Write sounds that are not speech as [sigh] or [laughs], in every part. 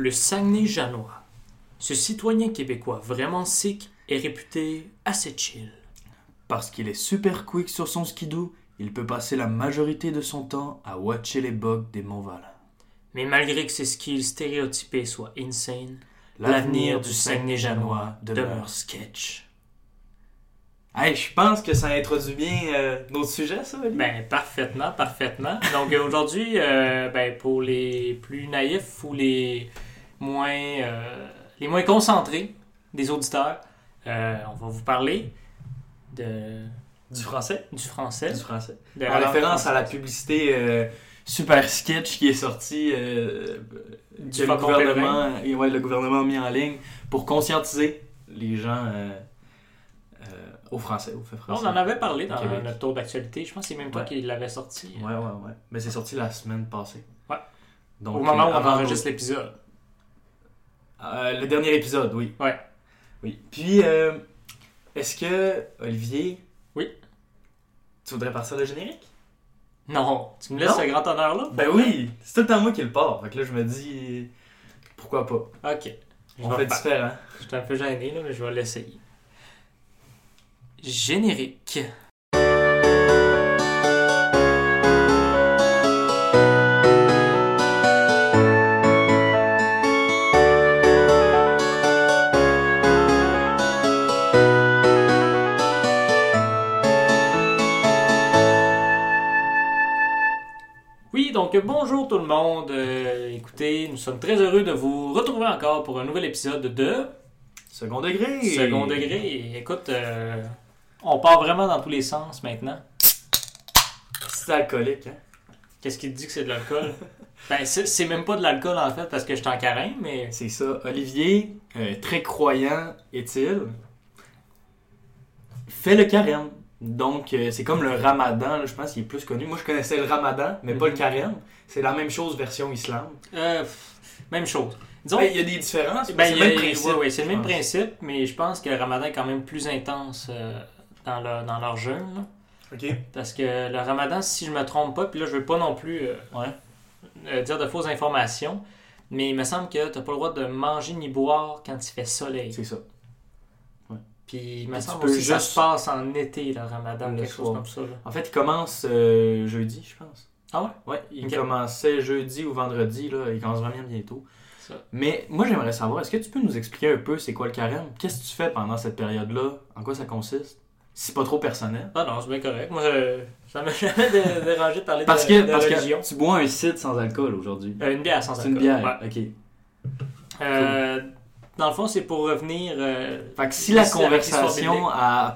Le Saguenay-Janois. Ce citoyen québécois vraiment sick est réputé assez chill. Parce qu'il est super quick sur son skidoo, il peut passer la majorité de son temps à watcher les bugs des Montval. Mais malgré que ses skills stéréotypés soient insane, l'avenir du Saguenay-Janois demeure sketch. Hey, je pense que ça introduit bien euh, notre sujet, ça, Oli? Ben, parfaitement, parfaitement. Donc euh, aujourd'hui, euh, ben, pour les plus naïfs ou les moins, euh, les moins concentrés des auditeurs, euh, on va vous parler de, Du français. du français. Du français. de En référence à la publicité euh, super sketch qui est sortie, Du que le Faucon gouvernement, et ouais, le gouvernement a mis en ligne pour conscientiser les gens au français, au fait On en avait parlé dans Québec. notre tour d'actualité. Je pense que c'est même toi Ouais. qui l'avais sorti. Ouais, ouais, ouais. Mais c'est sorti la semaine passée. Ouais. Donc, Au moment où on enregistre l'épisode. Euh, le dernier épisode, oui. Ouais. Oui. Puis, euh, est-ce que, Olivier. Oui. Tu voudrais partir le générique? Non, tu me laisses Non? ce grand honneur-là? Ben oui! C'est tout le temps moi qui le part. Fait que là, je me dis. Pourquoi pas? Ok. Je On fait différent. Je suis un peu gêné, là, mais je vais l'essayer. Générique. Donc bonjour tout le monde. Euh, écoutez, nous sommes très heureux de vous retrouver encore pour un nouvel épisode de Second degré! Second degré. Écoute, euh, on part vraiment dans tous les sens maintenant. C'est alcoolique, hein? Qu'est-ce qui te dit que c'est de l'alcool? [laughs] ben, c'est même pas de l'alcool en fait parce que je suis en carême, mais. C'est ça. Olivier, euh, très croyant est-il, fait le carême. Donc, euh, c'est comme le ramadan, là, je pense qu'il est plus connu. Moi, je connaissais le ramadan, mais pas le Mhm. carême. C'est la même chose version islam. euh, même chose. Disons. Ben, il y a des différences, ben, c'est le même principe. ouais, ouais, c'est le je même pense. principe, mais je pense que le ramadan est quand même plus intense euh, dans, leur, dans leur jeûne. là. Ok. Parce que le ramadan, si je me trompe pas, puis là je veux pas non plus euh, Ouais. dire de fausses informations, mais il me semble que t'as pas le droit de manger ni boire quand il fait soleil. C'est ça. Puis il me semble tu peux aussi que ça juste- se passe en été, le ramadan, Le quelque chose comme ça. là. En fait, il commence euh, jeudi, je pense. Ah ouais? Ouais, il commençait jeudi ou vendredi, là. Il commence vraiment bientôt. Ça. Mais moi, j'aimerais savoir, est-ce que tu peux nous expliquer un peu c'est quoi le carême? Qu'est-ce que tu fais pendant cette période-là? En quoi ça consiste? Si pas trop personnel. Ah non, c'est bien correct. Moi, je- ça m'a [laughs] jamais dé- dérangé de parler Parce de, que, de parce religion. que tu bois un cidre sans alcool aujourd'hui. Euh, une bière sans alcool. une bière, Ouais. ok. Euh, dans le fond, c'est pour revenir... euh, Fait que si la conversation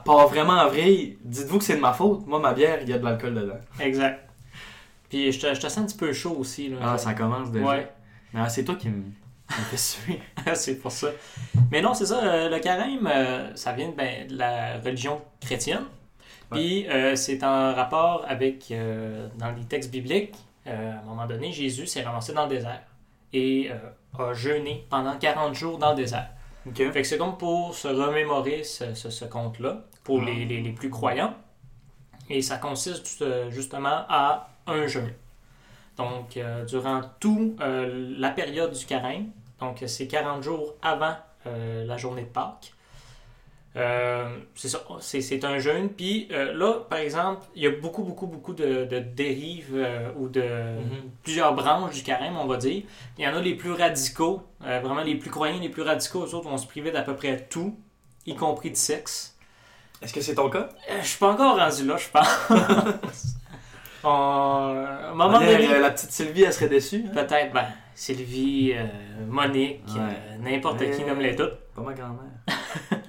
part vraiment en vrille, dites-vous que c'est de ma faute. Moi, ma bière, il y a de l'alcool dedans. Exact. Puis je te, je te sens un petit peu chaud aussi. Là. Ah, ça commence déjà. Ouais. Mais ah, c'est toi qui me fais suer. [laughs] c'est pour ça. Mais non, c'est ça. euh, le carême, euh, ça vient ben, de la religion chrétienne. Puis euh, c'est en rapport avec, dans les textes bibliques, à un moment donné, Jésus s'est ramassé dans le désert et euh, a jeûné pendant 40 jours dans le désert. Ok. Fait que c'est comme pour se remémorer ce, ce- ce conte-là, pour Ah. les, les- les plus croyants. Et ça consiste euh, justement à un jeûne. Donc, euh, durant toute la période du carême, donc c'est 40 jours avant euh, la journée de Pâques, euh, c'est ça, c'est, un jeûne. Puis euh, là, par exemple, il y a beaucoup, beaucoup, beaucoup de, de dérives euh, ou de Mhm. plusieurs branches du carême, on va dire. Il y en a les plus radicaux, vraiment les plus croyants, les plus radicaux, eux autres vont se priver d'à peu près tout, y compris de sexe. Est-ce que c'est ton cas? Je suis pas encore rendu là, je pense. [laughs] On- à un moment On euh, la petite Sylvie, elle serait déçue. hein? peut-être, ben, Sylvie, Monique, Ouais. n'importe qui, nomme-les toutes. Pas ma grand-mère. [laughs]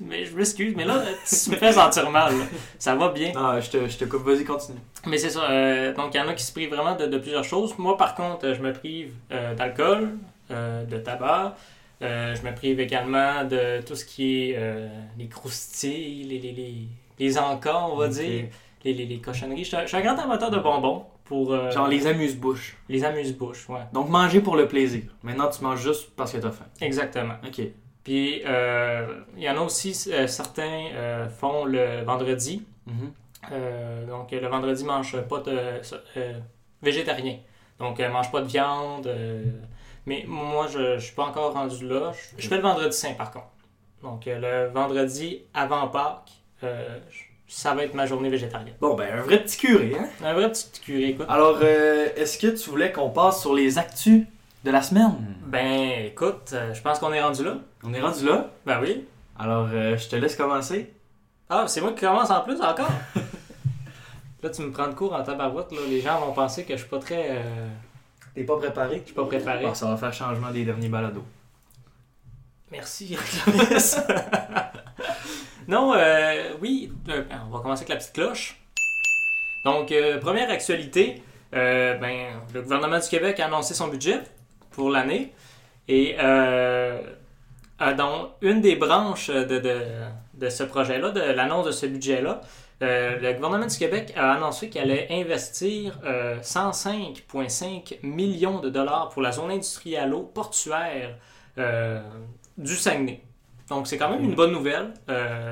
Mais je m'excuse, mais là, tu me fais sentir mal. là. Ça va bien. Ah, je te, je te coupe, vas-y, continue. Mais c'est ça. euh, donc, il y en a qui se privent vraiment de, de plusieurs choses. Moi, par contre, je me prive euh, d'alcool, euh, de tabac. Je me prive également de tout ce qui est les croustilles, les, les, les, les encas, on va dire, les, les, les cochonneries. Je suis un- je suis un grand amateur de bonbons pour euh, Genre les amuse-bouches. les amuse-bouches. Ouais, Donc manger pour le plaisir. Maintenant, tu manges juste parce que t'as faim. exactement. Ok. Puis, euh, il y en a aussi, euh, certains euh, font le vendredi. Mhm. Donc, le vendredi, mange pas de végétarien. Donc, euh, mange pas de viande. Mais moi, je ne suis pas encore rendu là. Je, je fais le vendredi saint, par contre. Donc, le vendredi avant Pâques, ça va être ma journée végétarienne. Bon, ben, un vrai petit curé, hein? Un vrai petit curé, écoute. Alors, euh, est-ce que tu voulais qu'on passe sur les actus? De la semaine? Ben, écoute, euh, je pense qu'on est rendu là. On est rendu là? Ben oui. Alors, euh, je te laisse commencer. Ah, c'est moi qui commence en plus encore? [laughs] là, tu me prends de cours en tabarouette. Là. Les gens vont penser que je suis pas très. euh, T'es pas préparé? je suis pas préparé. Bon, ça va faire changement des derniers balados. Merci, [laughs] non, euh, oui, euh, on va commencer avec la petite cloche. Donc, euh, première actualité, ben, le gouvernement du Québec a annoncé son budget pour l'année. Et euh, euh, dans une des branches de, de, de ce projet-là, de l'annonce de ce budget-là, euh, le gouvernement du Québec a annoncé qu'il allait investir euh, 105,5 millions de dollars pour la zone industrielle-portuaire euh, du Saguenay. Donc c'est quand même une bonne nouvelle,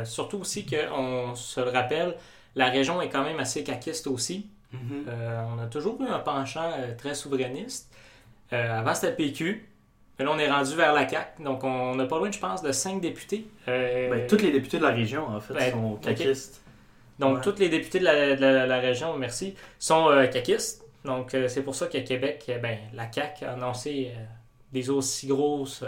surtout aussi qu'on se le rappelle, la région est quand même assez caquiste aussi. Euh, on a toujours eu un penchant euh, très souverainiste. Euh, avant c'était le PQ, mais là on est rendu vers la CAQ, donc on n'a pas loin, je pense, de 5 députés. Euh, Ben, tous les députés de la région, en fait, Ben, sont caquistes. donc ouais. tous les députés de la, de la- la région, merci, sont euh, caquistes. Donc euh, c'est pour ça qu'à Québec, ben, la CAQ a annoncé des aussi grosses,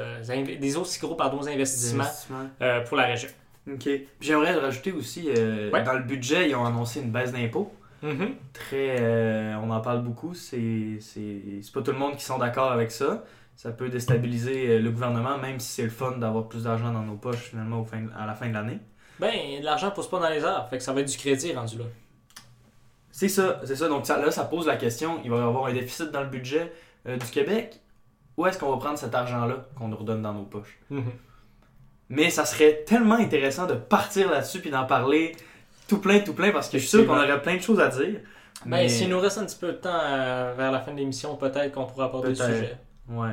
des aussi gros pardon, investissements Investissements. pour la région. OK. J'aimerais rajouter aussi, Ouais. dans le budget, ils ont annoncé une baisse d'impôts. Mhm. Très, euh, on en parle beaucoup. C'est, pas tout le monde qui sont d'accord avec ça. Ça peut déstabiliser euh, le gouvernement, même si c'est le fun d'avoir plus d'argent dans nos poches finalement au fin, à la fin de l'année. Ben, l'argent pousse pas dans les airs, fait que ça va être du crédit rendu là. C'est ça, c'est ça. Donc ça, là, ça pose la question. Il va y avoir un déficit dans le budget euh, du Québec. Où est-ce qu'on va prendre cet argent-là qu'on nous redonne dans nos poches? Mais ça serait tellement intéressant de partir là-dessus puis d'en parler tout plein, tout plein, parce que je suis sûr qu'on aurait plein de choses à dire. Ben, Mais- s'il nous reste un petit peu de temps euh, vers la fin de l'émission, peut-être qu'on pourra aborder le sujet. Ouais.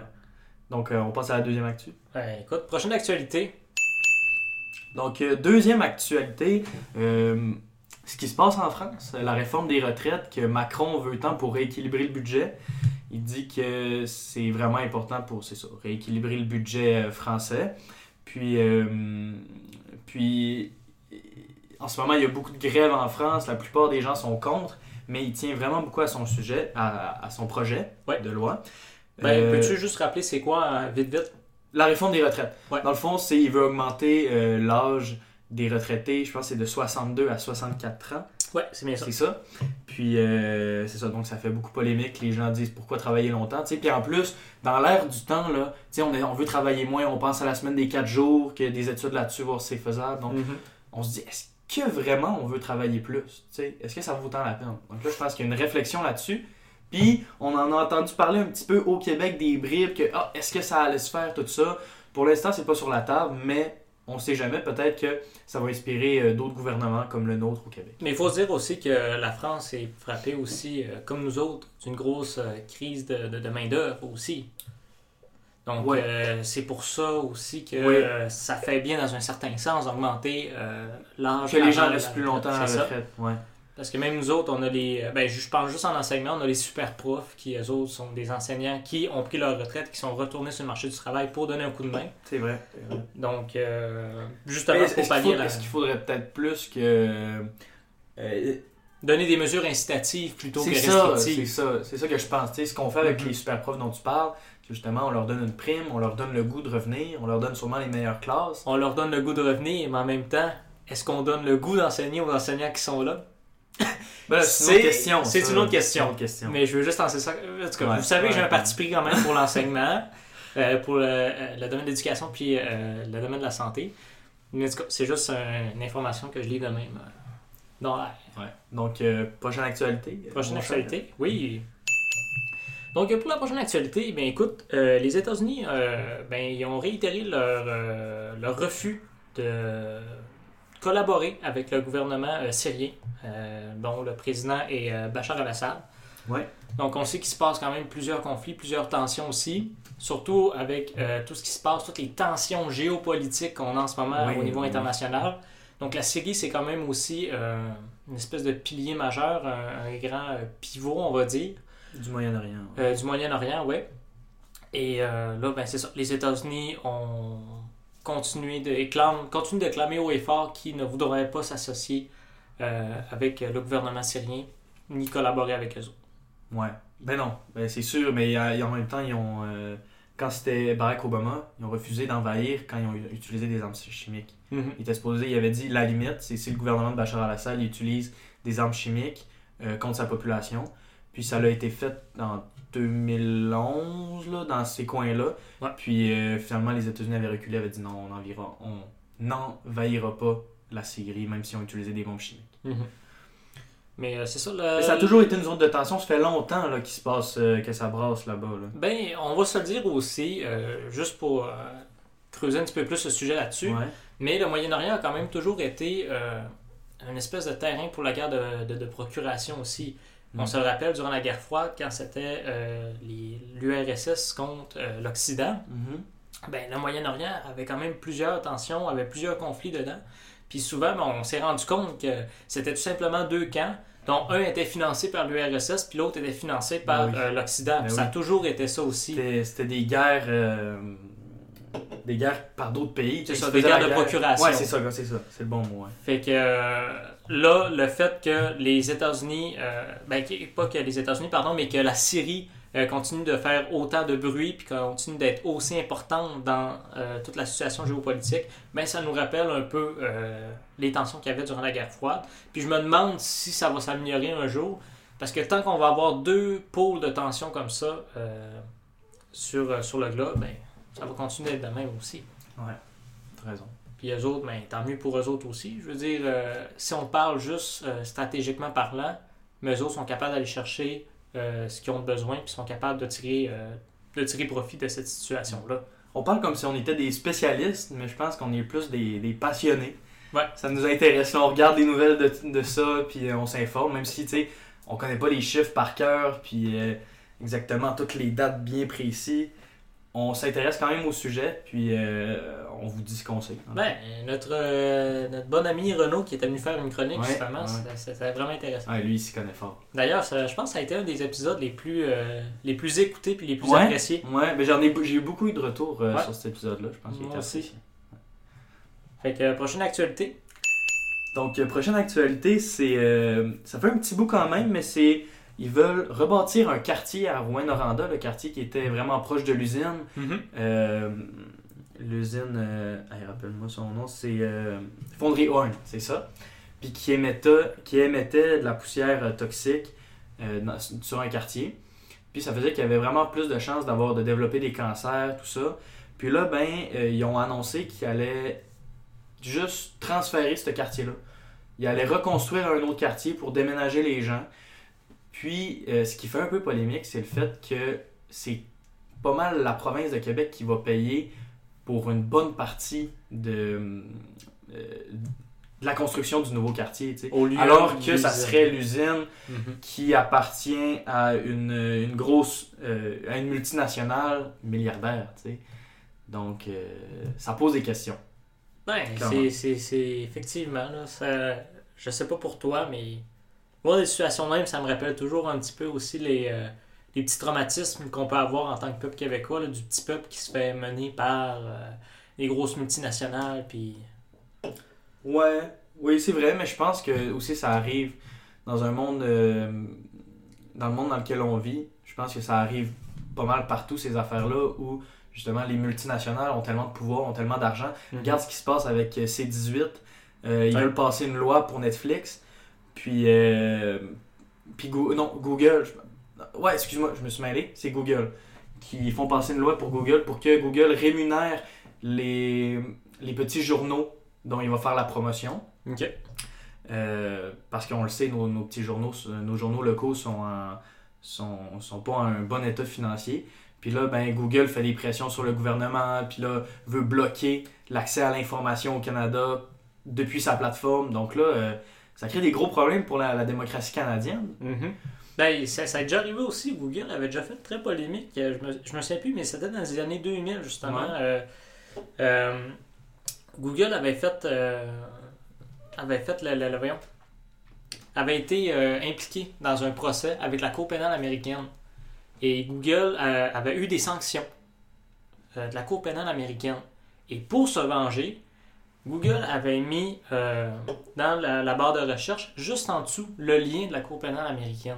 Donc, euh, on passe à la deuxième actu. Ben, écoute, prochaine actualité. Donc, euh, deuxième actualité, ce qui se passe en France, la réforme des retraites que Macron veut tant pour rééquilibrer le budget. Il dit que c'est vraiment important pour, c'est ça, rééquilibrer le budget français. Puis, euh, puis, en ce moment, il y a beaucoup de grèves en France. La plupart des gens sont contre, mais il tient vraiment beaucoup à son sujet, à, à son projet Ouais. de loi. Ben, Euh, peux-tu juste rappeler c'est quoi, euh, vite, vite? La réforme des retraites. Ouais. Dans le fond, c'est il veut augmenter euh, l'âge des retraités, je pense que c'est de 62 à 64 ans, Ouais, c'est bien ça. c'est ça. Puis euh, c'est ça, donc ça fait beaucoup polémique, les gens disent pourquoi travailler longtemps, tu sais. Puis en plus, dans l'ère du temps, là, on, est- on veut travailler moins, on pense à la semaine des 4 jours, que des études là-dessus, voir si c'est faisable. Donc Mhm. on se dit, est-ce que vraiment on veut travailler plus? Est-ce que ça vaut tant la peine? Donc là, je pense qu'il y a une réflexion là-dessus. Puis, on en a entendu parler un petit peu au Québec des bribes, que ah, est-ce que ça allait se faire, tout ça? Pour l'instant, c'est pas sur la table, mais on sait jamais, peut-être que ça va inspirer euh, d'autres gouvernements comme le nôtre au Québec. Mais il faut se dire aussi que la France est frappée aussi, euh, comme nous autres, d'une grosse euh, crise de, de, de main-d'œuvre aussi. Donc, Ouais. euh, c'est pour ça aussi que euh, ça fait bien, dans un certain sens, d'augmenter euh, l'âge. Que les gens restent plus longtemps à la retraite. Ouais. Parce que même nous autres, on a les. euh, Ben, je pense juste en enseignement, on a les super profs qui, eux autres, sont des enseignants qui ont pris leur retraite, qui sont retournés sur le marché du travail pour donner un coup de main. C'est vrai. Donc, euh, Mais justement, Est-ce pour est-ce qu'il pallier la- est-ce qu'il faudrait peut-être plus que. donner des mesures incitatives plutôt que ça, c'est restrictives. ça, c'est ça que je pense. Tu sais, ce qu'on fait avec Mhm. les super profs dont tu parles, justement, on leur donne une prime, on leur donne le goût de revenir, on leur donne sûrement les meilleures classes. On leur donne le goût de revenir, mais en même temps, est-ce qu'on donne le goût d'enseigner aux enseignants qui sont là? [laughs] Ben, C'est- une autre question. c'est une autre question. C'est une autre question. Mais je veux juste lancer ça. En tout cas, Ouais, vous savez que j'ai un parti pris quand même pour [laughs] l'enseignement, euh, pour le, euh, le domaine de l'éducation puis euh, le domaine de la santé. Mais en tout cas, c'est juste un- une information que je lis de même euh, dans l'air. Ouais. Donc, prochaine actualité. Prochaine actualité, oui. Donc, pour la prochaine actualité, ben, écoute, euh, les États-Unis, euh, ben, ils ont réitéré leur, euh, leur refus de collaborer avec le gouvernement syrien, dont le président est Bachar al-Assad. Ouais. Donc, on sait qu'il se passe quand même plusieurs conflits, plusieurs tensions aussi, surtout avec tout ce qui se passe, toutes les tensions géopolitiques qu'on a en ce moment au niveau international. Donc, la Syrie, c'est quand même aussi une espèce de pilier majeur, un, un grand pivot, on va dire, Du Moyen-Orient. ouais. euh, du Moyen-Orient, ouais. Et euh, là, ben, c'est ça. Les États-Unis ont continué de, éclame, continuent de clamer haut et fort qu'ils ne voudraient pas s'associer euh, avec le gouvernement syrien ni collaborer avec eux autres. Ouais. Ben non, ben c'est sûr, mais euh, en même temps, ils ont. quand c'était Barack Obama, ils ont refusé d'envahir quand ils ont utilisé des armes chimiques. Mhm. Il était supposé, il avait dit la limite, c'est si le gouvernement de Bachar al-Assad il utilise des armes chimiques contre sa population. Puis ça a été fait en 2011, là, dans ces coins-là. Ouais. Puis euh, finalement, les États-Unis avaient reculé, avaient dit non, on n'envahira pas la Syrie, même si on utilisait des bombes chimiques. Mhm. Mais euh, c'est ça. le- Mais ça a toujours été une zone de tension, ça fait longtemps là, qu'il se passe, euh, que ça brasse là-bas. Là. Ben, on va se le dire aussi, euh, juste pour creuser un petit peu plus le sujet là-dessus. Ouais. Mais le Moyen-Orient a quand même toujours été une espèce de terrain pour la guerre de, de- de procuration aussi. On Mm. se le rappelle durant la guerre froide, quand c'était euh, l'URSS contre euh, l'Occident, Mhm. ben, le Moyen-Orient avait quand même plusieurs tensions, avait plusieurs conflits dedans. Puis souvent, ben, on s'est rendu compte que c'était tout simplement deux camps, dont un était financé par l'URSS, puis l'autre était financé par Ben oui. euh, l'Occident. Ben ça a toujours été ça aussi. C'était des guerres. euh, des guerres par d'autres pays. C'est ça, des guerres de procuration. Ouais, c'est ça, c'est ça. C'est le bon mot. ouais. Fait que euh, là, le fait que les États-Unis, euh, ben, pas que les États-Unis, pardon, mais que la Syrie euh, continue de faire autant de bruit puis continue d'être aussi importante dans euh, toute la situation géopolitique, ben, ça nous rappelle un peu les tensions qu'il y avait durant la guerre froide. Puis je me demande si ça va s'améliorer un jour, parce que tant qu'on va avoir deux pôles de tension comme ça sur, sur le globe, ben, ça va continuer de même aussi. T'as raison. Puis eux autres, ben, tant mieux pour eux autres aussi. Je veux dire, euh, si on parle juste euh, stratégiquement parlant, mais eux autres sont capables d'aller chercher euh, ce qu'ils ont besoin, puis sont capables de tirer, de tirer profit de cette situation-là. On parle comme si on était des spécialistes, mais je pense qu'on est plus des, des passionnés. Ouais. Ça nous intéresse. Là, on regarde les nouvelles de, de ça, puis on s'informe, même si, tu sais, on connaît pas les chiffres par cœur, puis exactement toutes les dates bien précises. On s'intéresse quand même au sujet, puis euh, on vous dit ce qu'on sait. Ben, notre, euh, notre bon ami Renaud qui était venu faire une chronique, Ouais, justement, ouais. c'était- vraiment intéressant. Ouais, lui, il s'y connaît fort. D'ailleurs, je pense que ça a été un des épisodes les plus, euh, les plus écoutés puis les plus appréciés. Ouais, mais j'en ai, j'ai eu beaucoup eu de retours euh, sur cet épisode-là. Je pense Moi aussi. Fait que, euh, prochaine actualité. Donc, euh, prochaine actualité, c'est. euh, ça fait un petit bout quand même, mais c'est. Ils veulent rebâtir un quartier à Rouen-Noranda, le quartier qui était vraiment proche de l'usine. Euh, l'usine. euh, rappelle-moi son nom, c'est. euh, Fonderie Horn, c'est ça. Puis qui émettait, qui émettait de la poussière euh, toxique dans- sur un quartier. Puis ça faisait qu'il y avait vraiment plus de chances d'avoir de développer des cancers, tout ça. Puis là, ben, ils ont annoncé qu'ils allaient juste transférer ce quartier-là. Ils allaient reconstruire un autre quartier pour déménager les gens. Puis, euh, ce qui fait un peu polémique, c'est le fait que c'est pas mal la province de Québec qui va payer pour une bonne partie de, euh, de la construction du nouveau quartier. Au lieu Alors que ça serait l'usine Mhm. qui appartient à une, une grosse, euh, à une multinationale milliardaire, tu sais. Donc, euh, ça pose des questions. Ben, c'est c'est- effectivement, là, ça, je sais pas pour toi, mais moi, des situations même, ça me rappelle toujours un petit peu aussi les, euh, les petits traumatismes qu'on peut avoir en tant que peuple québécois, là, du petit peuple qui se fait mener par euh, les grosses multinationales, puis... Ouais, oui, c'est vrai, mais je pense que aussi ça arrive dans un monde, euh, dans le monde dans lequel on vit. Je pense que ça arrive pas mal partout ces affaires-là où justement les multinationales ont tellement de pouvoir, ont tellement d'argent. Regarde ce qui se passe avec euh, C18. Euh, ils Ouais. veulent passer une loi pour Netflix. Puis, euh, puis Go- non, Google. je- ouais, excuse-moi, je me suis mêlé. C'est Google. Qui font passer une loi pour Google pour que Google rémunère les, les petits journaux dont il va faire la promotion. Ok. Euh, parce qu'on le sait, nos, nos petits journaux, nos journaux locaux sont, en- sont, sont pas en un bon état financier. Puis là, ben, Google fait des pressions sur le gouvernement, puis là, veut bloquer l'accès à l'information au Canada depuis sa plateforme. Donc là, euh, ça crée des gros problèmes pour la, la démocratie canadienne. Mhm. Ben, ça, ça a déjà arrivé aussi. Google avait déjà fait très polémique. euh, Je me, je me souviens plus, mais c'était dans les années 2000, justement. Ouais. Euh, euh, Google avait fait. euh, avait fait le, le- le- voyons, avait été euh, impliqué dans un procès avec la Cour pénale américaine. Et Google euh, avait eu des sanctions euh, de la Cour pénale américaine. Et pour se venger, Google avait mis euh, dans la, la barre de recherche, juste en dessous, le lien de la Cour pénale américaine.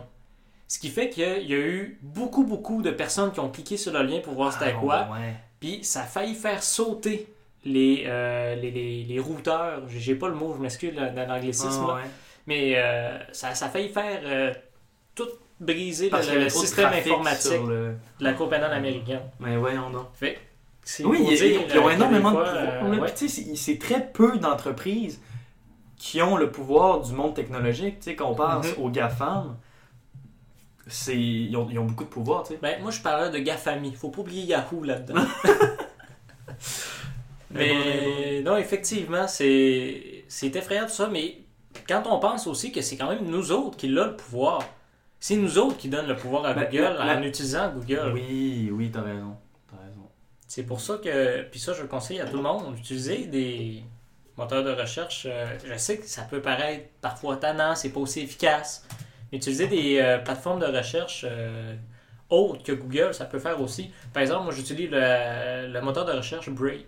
Ce qui fait qu'il y a eu beaucoup, beaucoup de personnes qui ont cliqué sur le lien pour voir c'était Ah, quoi. ouais. Puis ça a failli faire sauter les, euh, les, les, les routeurs. J'ai pas le mot, je m'excuse dans l'anglicisme. Ah, ouais. Mais euh, ça, ça a failli faire tout briser le, système informatique le- de la Cour pénale américaine. Mais voyons donc. Fait Oui, ils, dire, ils ont euh, que énormément de pouvoir. euh, ouais. Sais, c'est- très peu d'entreprises qui ont le pouvoir du monde technologique. Tu sais, qu'on pense Mhm. aux GAFAM, ils ont, ils ont beaucoup de pouvoir. Ben, moi, je parlais de GAFAMI. Faut pas oublier Yahoo là-dedans. [laughs] Mais non, effectivement, c'est c'est effrayant tout ça. Mais quand on pense aussi que c'est quand même nous autres qui l'avons le pouvoir. C'est nous autres qui donnent le pouvoir à Ben, Google la- la- en utilisant Google. Oui, oui, t'as raison. C'est pour ça que, puis ça je le conseille à tout le monde, d'utiliser des moteurs de recherche. euh, je sais que ça peut paraître parfois tannant, c'est pas aussi efficace. Mais utiliser des euh, plateformes de recherche euh, autres que Google, ça peut faire aussi. Par exemple, moi j'utilise le, le moteur de recherche Brave,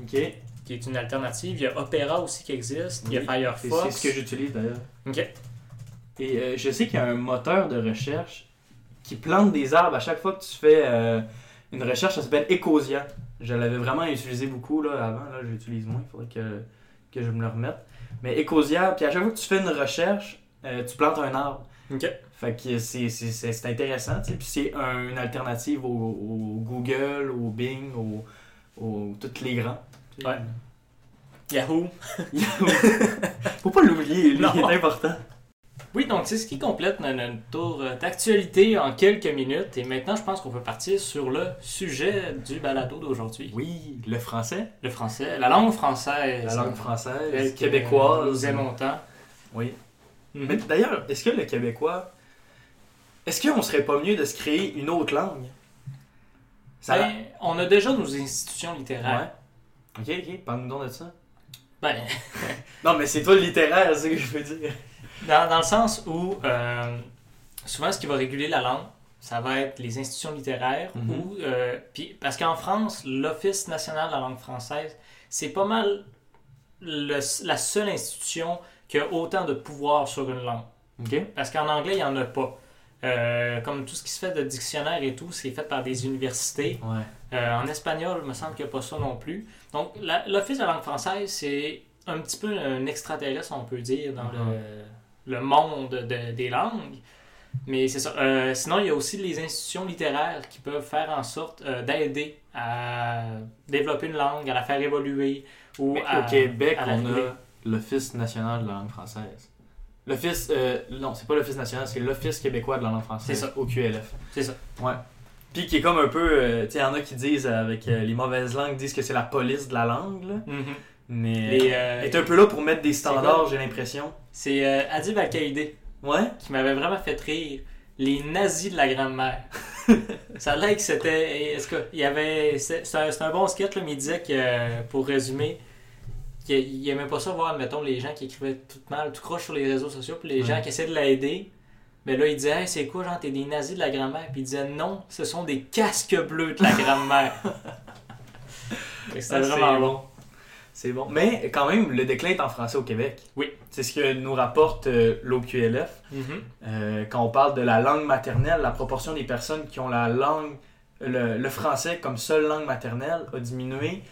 Ok. qui est une alternative. Il y a Opera aussi qui existe, il y a Firefox. c'est ce que j'utilise d'ailleurs. Ok. Et je sais qu'il y a un moteur de recherche qui plante des arbres à chaque fois que tu fais une recherche. Ça s'appelle Ecosia. Je l'avais vraiment utilisé beaucoup là, avant. Là, j'utilise moins. Il faudrait que, que je me le remette. Mais Ecosia, puis à chaque fois que tu fais une recherche, euh, tu plantes un arbre. Ok. Fait que c'est- c'est c'est- c'est intéressant. tu sais. Puis c'est un- une alternative au, au Google, au Bing, au, au tous les grands. Ouais. [laughs] Yahoo. Faut pas l'oublier, lui, il est important. Oui, donc c'est ce qui complète notre, notre tour euh, d'actualité en quelques minutes. Et maintenant, je pense qu'on peut partir sur le sujet du balado d'aujourd'hui. Oui, le français, Le français, la langue française. la langue française, que québécoise. Nous aimons tant. Oui. Mhm. Mais d'ailleurs, est-ce que le québécois. Est-ce qu'on serait pas mieux de se créer une autre langue? Ça. Ben, on a déjà nos institutions littéraires. Ouais. Ok, ok, parle-nous donc de ça. Ben, [laughs] Non, mais c'est toi le littéraire, c'est ce que je veux dire. Dans, dans le sens où euh, souvent ce qui va réguler la langue, ça va être les institutions littéraires Mhm. ou euh, puis parce qu'en France, l'Office national de la langue française, c'est pas mal le- la seule institution qui a autant de pouvoir sur une langue. Parce qu'en anglais, il n'y en a pas. Euh, comme tout ce qui se fait de dictionnaire et tout, c'est fait par des universités. Ouais. Euh, en espagnol, il me semble qu'il n'y a pas ça non plus. Donc, la- l'Office de la langue française, c'est un petit peu un extraterrestre, on peut dire, dans Mhm. le, le monde de- des langues. Mais c'est ça. Euh, sinon, il y a aussi les institutions littéraires qui peuvent faire en sorte euh, d'aider à développer une langue, à la faire évoluer. Ou Mais à, au Québec, à on a l'Office national de la langue française. L'Office. euh, non, c'est pas l'Office national, c'est l'Office québécois de la langue française. C'est ça. Au QLF. C'est ça. Ouais. Puis qui est comme un peu. euh, tu sais, il y en a qui disent, avec les mauvaises langues, disent que c'est la police de la langue, là. Mhm. Mais. Les, euh, Elle est un peu là pour mettre des standards, j'ai l'impression. C'est euh, Adib Al-Qaïdé. Ouais? qui m'avait vraiment fait rire. Les nazis de la grand-mère. [laughs] ça a l'air que c'était. Est-ce que il y avait. C'est un, bon sketch, là, mais il disait que, pour résumer, qu'il il aimait pas ça voir, mettons, les gens qui écrivaient tout mal, tout croche sur les réseaux sociaux, puis les Ouais. gens qui essaient de l'aider. Mais là, il disait, hey, c'est quoi, genre, t'es des nazis de la grand-mère? Puis il disait, non, ce sont des casques bleus de la grand-mère. [laughs] C'était Ah, vraiment bon. C'est bon. Mais quand même, le déclin est en français au Québec. Oui. C'est ce que nous rapporte euh, l'OQLF. Mhm. Euh, quand on parle de la langue maternelle, la proportion des personnes qui ont la langue, le, le français comme seule langue maternelle a diminué,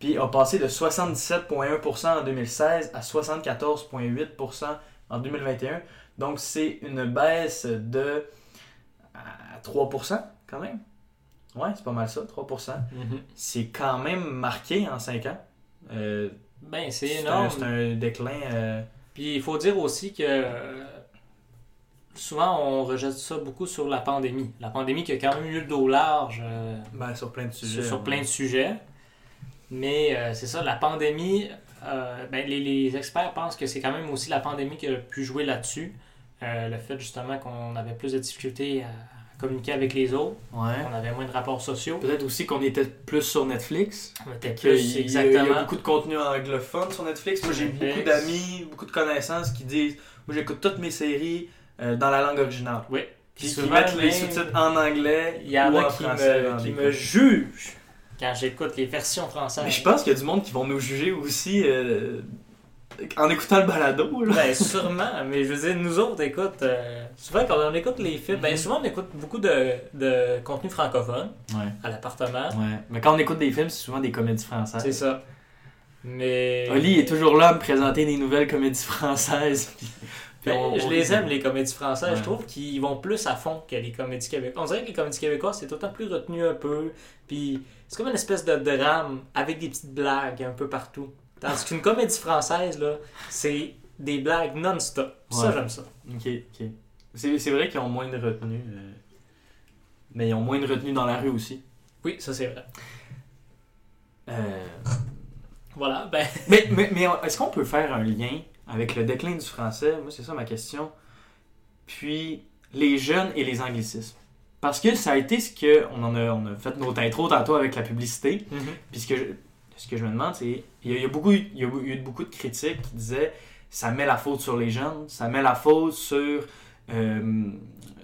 puis a passé de 77,1% en 2016 à 74,8% en 2021. Donc c'est une baisse de à 3% quand même. Ouais, c'est pas mal ça, 3%. Mhm. C'est quand même marqué en 5 ans. Euh, Ben, c'est énorme. c'est un déclin. euh, Puis il faut dire aussi que euh, souvent on rejette ça beaucoup sur la pandémie. La pandémie qui a quand même eu le dos large ben, sur plein de sujets. sur, sur ouais. plein de sujets. Mais c'est ça, la pandémie, ben, les, les experts pensent que c'est quand même aussi la pandémie qui a pu jouer là-dessus. Le fait justement qu'on avait plus de difficultés à communiquer avec les autres, Ouais. on avait moins de rapports sociaux. Peut-être aussi qu'on était plus sur Netflix. On était plus il y a- exactement. Il y a beaucoup de contenu anglophone sur Netflix. Moi, j'ai beaucoup d'amis, beaucoup de connaissances qui disent Moi, j'écoute toutes mes séries euh, dans la langue originale. Oui. Puis qui mettent les sous-titres en anglais Il y en a qui, français. me, dans qui me jugent quand j'écoute les versions françaises. Mais je pense qu'il y a du monde qui vont nous juger aussi euh, en écoutant le balado. Là. Ben, sûrement, mais je veux dire, nous autres, écoute, euh, souvent quand on écoute les films, ben, Mhm. souvent on écoute beaucoup de, de contenu francophone Ouais. à l'appartement. ouais. Mais quand on écoute des films, c'est souvent des comédies françaises. C'est ça. Mais. Oli est toujours là à me présenter des nouvelles comédies françaises. [laughs] puis- Ben, on- je on les aime, les comédies françaises. Ouais. Je trouve qu'ils vont plus à fond que les comédies québécoises. On dirait que les comédies québécoises, c'est temps plus retenu un peu. Puis c'est comme une espèce de drame avec des petites blagues un peu partout. Tandis qu'une comédie française, là, c'est des blagues non-stop. Ça, j'aime ça. Ok, ok. C'est c'est vrai qu'ils ont moins de retenue. euh, Mais ils ont moins de retenue dans la rue aussi. Oui, ça, c'est vrai. Euh, Voilà, ben. [laughs] Mais, mais, mais est-ce qu'on peut faire un lien avec le déclin du français? Moi, c'est ça ma question. Puis les jeunes et les anglicismes. Parce que ça a été ce que. On, en a, on a fait notre intro tantôt avec la publicité. Puis ce que je, ce que je me demande, c'est. Il y, a, y a beaucoup, il y a eu beaucoup de critiques qui disaient ça met la faute sur les jeunes, ça met la faute sur, euh,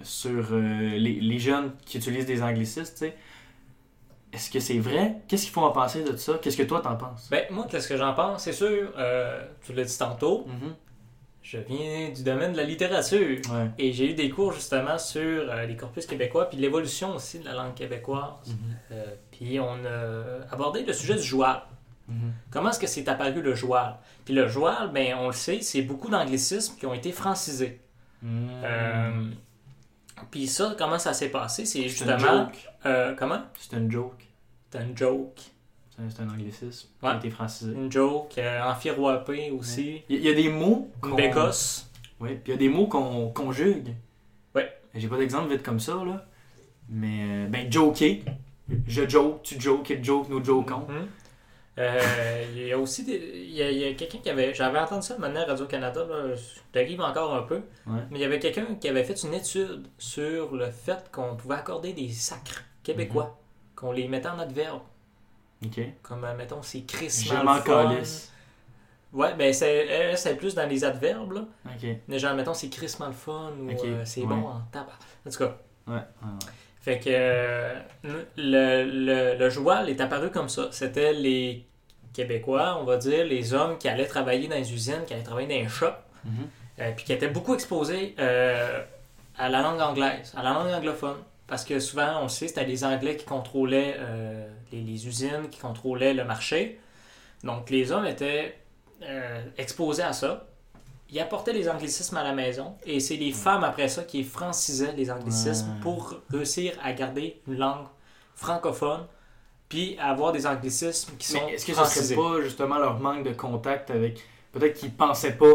sur euh, les, les jeunes qui utilisent des sais. Est-ce que c'est vrai? Qu'est-ce qu'il faut en penser de ça? Qu'est-ce que toi t'en penses? Ben, moi, qu'est-ce que j'en pense? C'est sûr, euh, tu l'as dit tantôt, Mhm. Je viens du domaine de la littérature. Ouais. Et j'ai eu des cours justement sur euh, les corpus québécois, puis l'évolution aussi de la langue québécoise. Mhm. Euh, puis on a abordé le sujet du joual. Mhm. Comment est-ce que c'est apparu le joual? Puis le joual, ben, on le sait, c'est beaucoup d'anglicismes qui ont été francisés. Mhm. Euh, puis ça, comment ça s'est passé? C'est une justement... joke. comment? C'est une joke. C'est une joke. C'est un- anglicisme qui Ouais. a été francisé. Une joke, euh, enfiroipé aussi. Il y, a des mots Une qu'on... bécosse. Oui, puis il y a des mots qu'on conjugue. Ouais. J'ai pas d'exemple vite comme ça, là. Mais, euh, ben, joker. Je joke, tu jokes, il joke, nous jokons. Mhm. Euh, il y a aussi des, il y a, il y a quelqu'un qui avait j'avais entendu ça maintenant à Radio Canada là, je dérive encore un peu Ouais. mais il y avait quelqu'un qui avait fait une étude sur le fait qu'on pouvait accorder des sacres québécois qu'on les mettait en adverbe Comme euh, mettons c'est Je m'en fun. calisse. ouais ben c'est euh, c'est plus dans les adverbes là Ok. mais genre mettons c'est crissement le fun ou euh, c'est ouais. bon en tabac en tout cas Ouais. ouais, ouais. Fait que euh, le, le, le joual est apparu comme ça. C'était les Québécois, on va dire, les hommes qui allaient travailler dans les usines, qui allaient travailler dans les shops, Mhm. euh, puis qui étaient beaucoup exposés euh, à la langue anglaise, à la langue anglophone. Parce que souvent, on le sait, c'était les Anglais qui contrôlaient euh, les, les usines, qui contrôlaient le marché. Donc les hommes étaient euh, exposés à ça. Ils apportaient les anglicismes à la maison et c'est les femmes après ça qui francisaient les anglicismes pour réussir à garder une langue francophone puis avoir des anglicismes qui sont est-ce que serait francisés. pas justement leur manque de contact avec. Peut-être qu'ils pensaient pas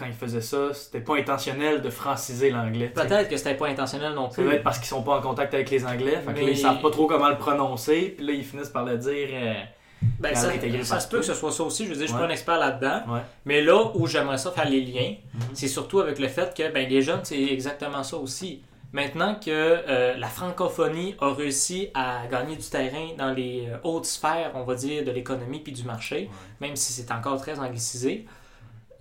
quand ils faisaient ça, c'était pas intentionnel de franciser l'anglais. Peut-être que c'était pas intentionnel non plus. doit être parce qu'ils sont pas en contact avec les anglais, fait que là, ils savent pas trop comment le prononcer, puis là ils finissent par le dire. euh, Ben, ça, ça se peut que ce soit ça aussi. Je veux dire, je suis pas un expert là-dedans. Ouais. Mais là où j'aimerais ça faire les liens, Mhm. c'est surtout avec le fait que ben, les jeunes, c'est exactement ça aussi. Maintenant que euh, la francophonie a réussi à gagner du terrain dans les euh, hautes sphères, on va dire, de l'économie puis du marché, même si c'est encore très anglicisé,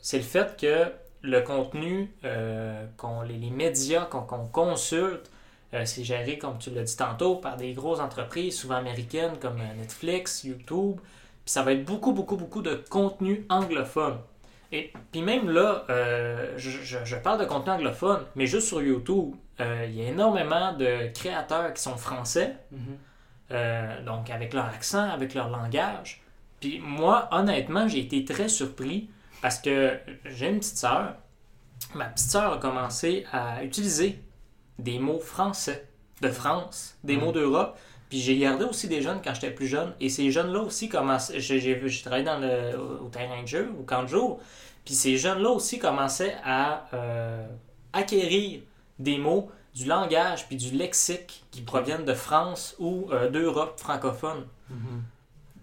c'est le fait que le contenu, euh, qu'on, les, les médias qu'on, qu'on consulte, euh, c'est géré, comme tu l'as dit tantôt, par des grosses entreprises, souvent américaines comme euh, Netflix, YouTube. Puis ça va être beaucoup, beaucoup, beaucoup de contenu anglophone. Et puis même là, euh, je, je- je parle de contenu anglophone, mais juste sur YouTube, il y a énormément de créateurs qui sont français, Mhm. euh, donc avec leur accent, avec leur langage. Puis moi, honnêtement, j'ai été très surpris parce que j'ai une petite sœur. Ma petite sœur a commencé à utiliser des mots français de France, des Mhm. mots d'Europe. Puis j'ai gardé aussi des jeunes quand j'étais plus jeune. Et ces jeunes-là aussi commençaient. J'ai, travaillé dans le, au au terrain de jeu, au camp de jour. Puis ces jeunes-là aussi commençaient à euh, acquérir des mots, du langage, puis du lexique qui proviennent de France ou euh, d'Europe francophone. Mhm.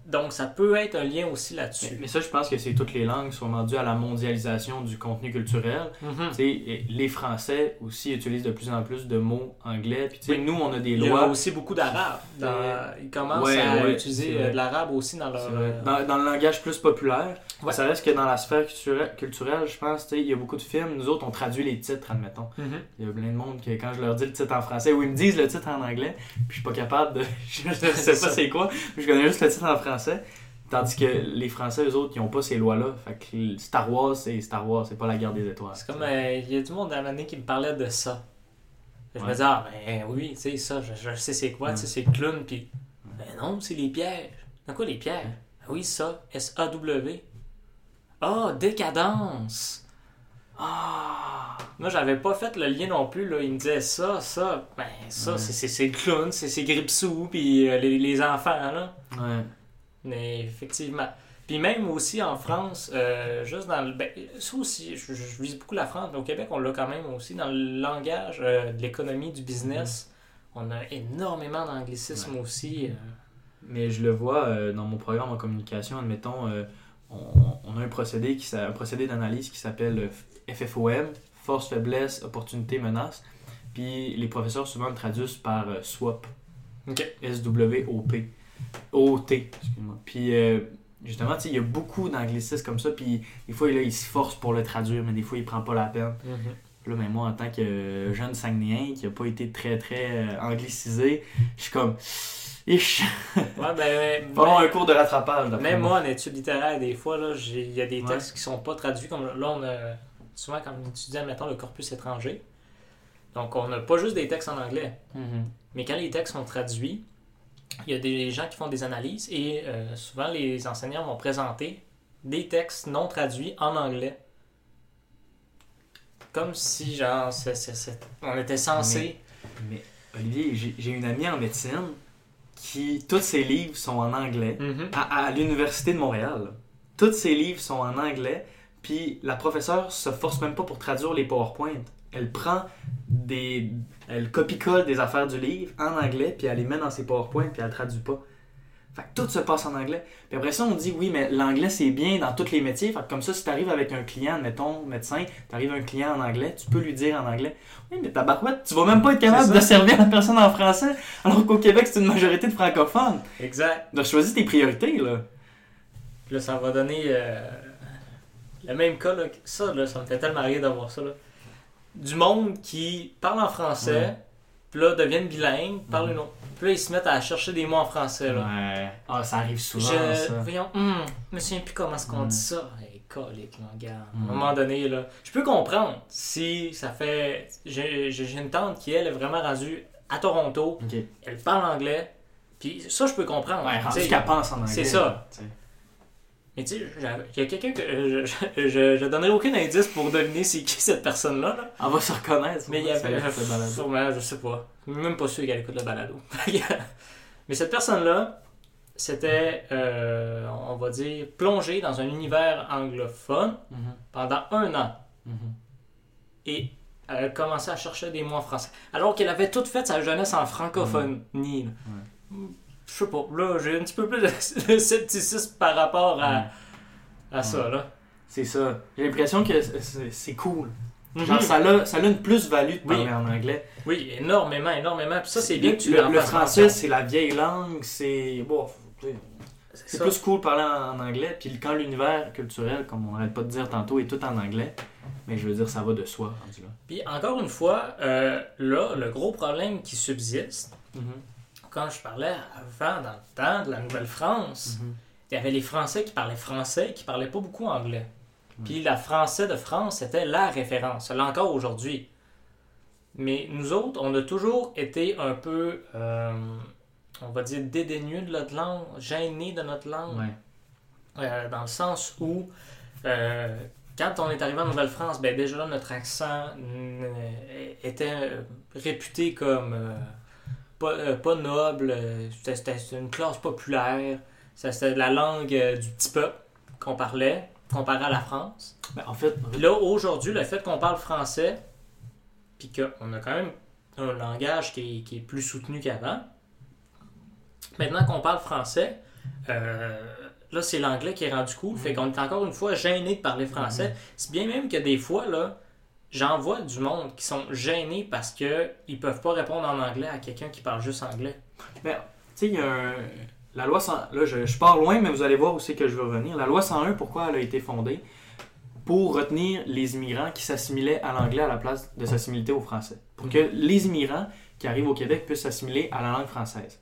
Donc, ça peut être un lien aussi là-dessus. Mais, mais ça, je pense que c'est toutes les langues sont rendues à la mondialisation du contenu culturel. Tu sais, les Français aussi utilisent de plus en plus de mots anglais. Puis Oui. nous, on a des Il y a lois. aussi beaucoup d'arabe. Dans- Ils commencent Ouais, à ouais, utiliser euh, de l'arabe aussi dans leur. Euh, Dans, dans le langage plus populaire, Ouais. ça reste que dans la sphère culturelle, culturelle je pense, il y a beaucoup de films. Nous autres, on traduit les titres, admettons. mhm. Il y a plein de monde que quand je leur dis le titre en français, ou ils me disent le titre en anglais, puis je suis pas capable de. [laughs] Je [laughs] sais C'est pas c'est quoi, je connais juste le titre en français. Tandis que les Français, eux autres, ils ont pas ces lois-là. Fait que Star Wars, c'est Star Wars, c'est pas la guerre des étoiles. C'est comme. euh, Il y a du monde dans l'année qui me parlait de ça. Je me disais, ah, ben oui, tu sais, ça, je, je sais c'est quoi, tu sais, c'est le clown, puis. Ben non, c'est les pièges. Dans quoi les pièges Ben oui, ça, S-A-W. Ah, décadence. Ah! Moi, j'avais pas fait le lien non plus, là. Il me disait ça, ça. Ben, ça, Ouais. c'est- c'est c'est le clown, c'est c'est Gripsou, puis euh, les, les enfants, là. Ouais. Mais effectivement. Puis même aussi en France, euh, juste dans le. Ben, ça aussi, je, je vise beaucoup la France, mais au Québec, on l'a quand même aussi dans le langage euh, de l'économie, du business. On a énormément d'anglicisme aussi. euh. Mais je le vois euh, dans mon programme en communication, admettons, on, on a un procédé, qui, s'a- un procédé d'analyse qui s'appelle FFOM, force, faiblesse, opportunité, menace. Puis les professeurs souvent le traduisent par euh, SWOP. Ok. S-W-O-P. O-T, excuse-moi. Puis euh, justement, tu sais, il y a beaucoup d'anglicismes comme ça, puis des fois, là, il se force pour le traduire, mais des fois, il prend pas la peine. Puis Là, mais moi, en tant que euh, jeune Saguenéen qui a pas été très, très euh, anglicisé, je suis comme... Ich! Ouais, ben, avoir [laughs] un cours de rattrapage. même moi, en études littéraires, des fois, il y a des Ouais. textes qui sont pas traduits. Comme là, on a. Souvent, quand on étudie, mettons, le corpus étranger. Donc, on n'a pas juste des textes en anglais. Mhm. Mais quand les textes sont traduits, il y a des gens qui font des analyses et euh, souvent les enseignants vont présenter des textes non traduits en anglais. Comme si, genre, on était censé. Mais Olivier, j'ai une amie en médecine qui, tous ses livres sont en anglais, Mhm. à, à l'Université de Montréal. Tous ses livres sont en anglais, puis la professeure se force même pas pour traduire les PowerPoint. Elle prend des... Elle copie-colle des affaires du livre en anglais, puis elle les met dans ses PowerPoint, puis elle traduit pas. Fait que tout se passe en anglais. Puis après ça, on dit, oui, mais l'anglais, c'est bien dans tous les métiers. Fait que comme ça, si t'arrives avec un client, mettons, médecin, t'arrives un client en anglais, tu peux lui dire en anglais, oui, mais ta barouette, tu vas même pas être capable de servir la personne en français, alors qu'au Québec, c'est une majorité de francophones. Exact. Donc, choisis tes priorités, là. Puis là, ça va donner euh, le même cas. Là, que- ça, là, ça me fait tellement rire d'avoir ça. Là. Du monde qui parle en français, Ouais. Puis là, deviennent bilingues, parlent Mhm. une autre. Puis là, ils se mettent à chercher des mots en français. Là. Ouais. Ah, ça arrive souvent, Je, ça. voyons, hum, je me souviens plus comment est-ce qu'on Mm. dit ça. Hey, colique, regarde. À Mm. un moment donné, là, je peux comprendre si ça fait. J'ai une tante qui, elle, est vraiment rendue à Toronto. Elle parle anglais. Puis ça, je peux comprendre. Ouais, qu'elle pense en anglais. c'est ça. Mais tu sais, il y a quelqu'un que. euh, Je, je, je, donnerai aucun indice pour deviner c'est qui cette personne-là. Là. Elle va se reconnaître. Mais il y avait. Sûrement, je sais pas. Même pas sûr qu'elle écoute le balado. [laughs] Mais cette personne-là, c'était, euh, on va dire, plongée dans un univers anglophone Mhm. pendant un an. Mhm. Et elle a commencé à chercher des mots en français. Alors qu'elle avait toute fait sa jeunesse en francophonie. là. Je sais pas. Là, j'ai un petit peu plus de, [laughs] scepticisme par rapport à, à ça. Là. C'est ça. J'ai l'impression que c'est- cool. Mhm. Genre, ça a, ça a une plus-value de Oui. parler en anglais. Oui, énormément, énormément. Puis ça, c'est bien que tu le, en le français, c'est la vieille langue, c'est. Bon, c'est plus cool de parler en, anglais. Puis quand l'univers culturel, comme on n'arrête pas de dire tantôt, est tout en anglais, mais je veux dire, ça va de soi. Puis encore une fois, euh, là, le gros problème qui subsiste, Mhm. Quand je parlais avant, dans le temps de la Nouvelle-France, Mhm. il y avait les Français qui parlaient français qui parlaient pas beaucoup anglais. Mm. Puis la français de France, c'était la référence. L'est encore aujourd'hui. Mais nous autres, on a toujours été un peu, euh, on va dire, dédaigneux de notre langue, gênés de notre langue. Ouais. Euh, dans le sens où, euh, quand on est arrivé en Nouvelle-France, ben déjà là, notre accent était réputé comme pas, euh, pas noble, euh, c'était- une classe populaire, c'était la langue euh, du petit peuple qu'on parlait, comparé à la France. Ben, en fait, Puis là, aujourd'hui, le fait qu'on parle français, puis qu'on a quand même un langage qui est, qui est plus soutenu qu'avant, maintenant qu'on parle français, là, c'est l'anglais qui est rendu cool. Fait qu'on est encore une fois gêné de parler français. C'est bien même que des fois, là, j'en vois du monde qui sont gênés parce que ils peuvent pas répondre en anglais à quelqu'un qui parle juste anglais. Ben, tu sais, il y a un... La loi 100... Là, je, je pars loin, mais vous allez voir où c'est que je veux revenir. La loi 101, pourquoi elle a été fondée? Pour retenir les immigrants qui s'assimilaient à l'anglais à la place de s'assimiler au français. Pour que les immigrants qui arrivent au Québec puissent s'assimiler à la langue française.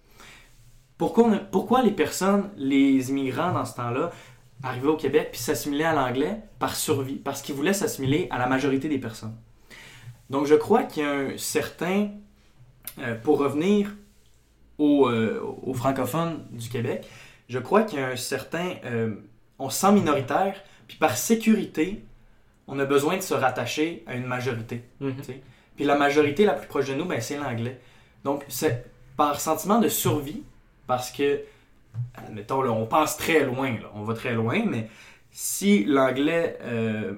Pourquoi, on pourquoi les personnes, les immigrants dans ce temps-là, arrivaient au Québec puis s'assimilaient à l'anglais par survie? Parce qu'ils voulaient s'assimiler à la majorité des personnes. Donc je crois qu'il y a un certain... euh, pour revenir aux, euh, aux francophones du Québec, je crois qu'il y a un certain... euh, on se sent minoritaire, puis par sécurité, on a besoin de se rattacher à une majorité. Puis la majorité la plus proche de nous, ben, c'est l'anglais. Donc, c'est par sentiment de survie, parce que, admettons, là, on pense très loin, là, on va très loin, mais si l'anglais euh,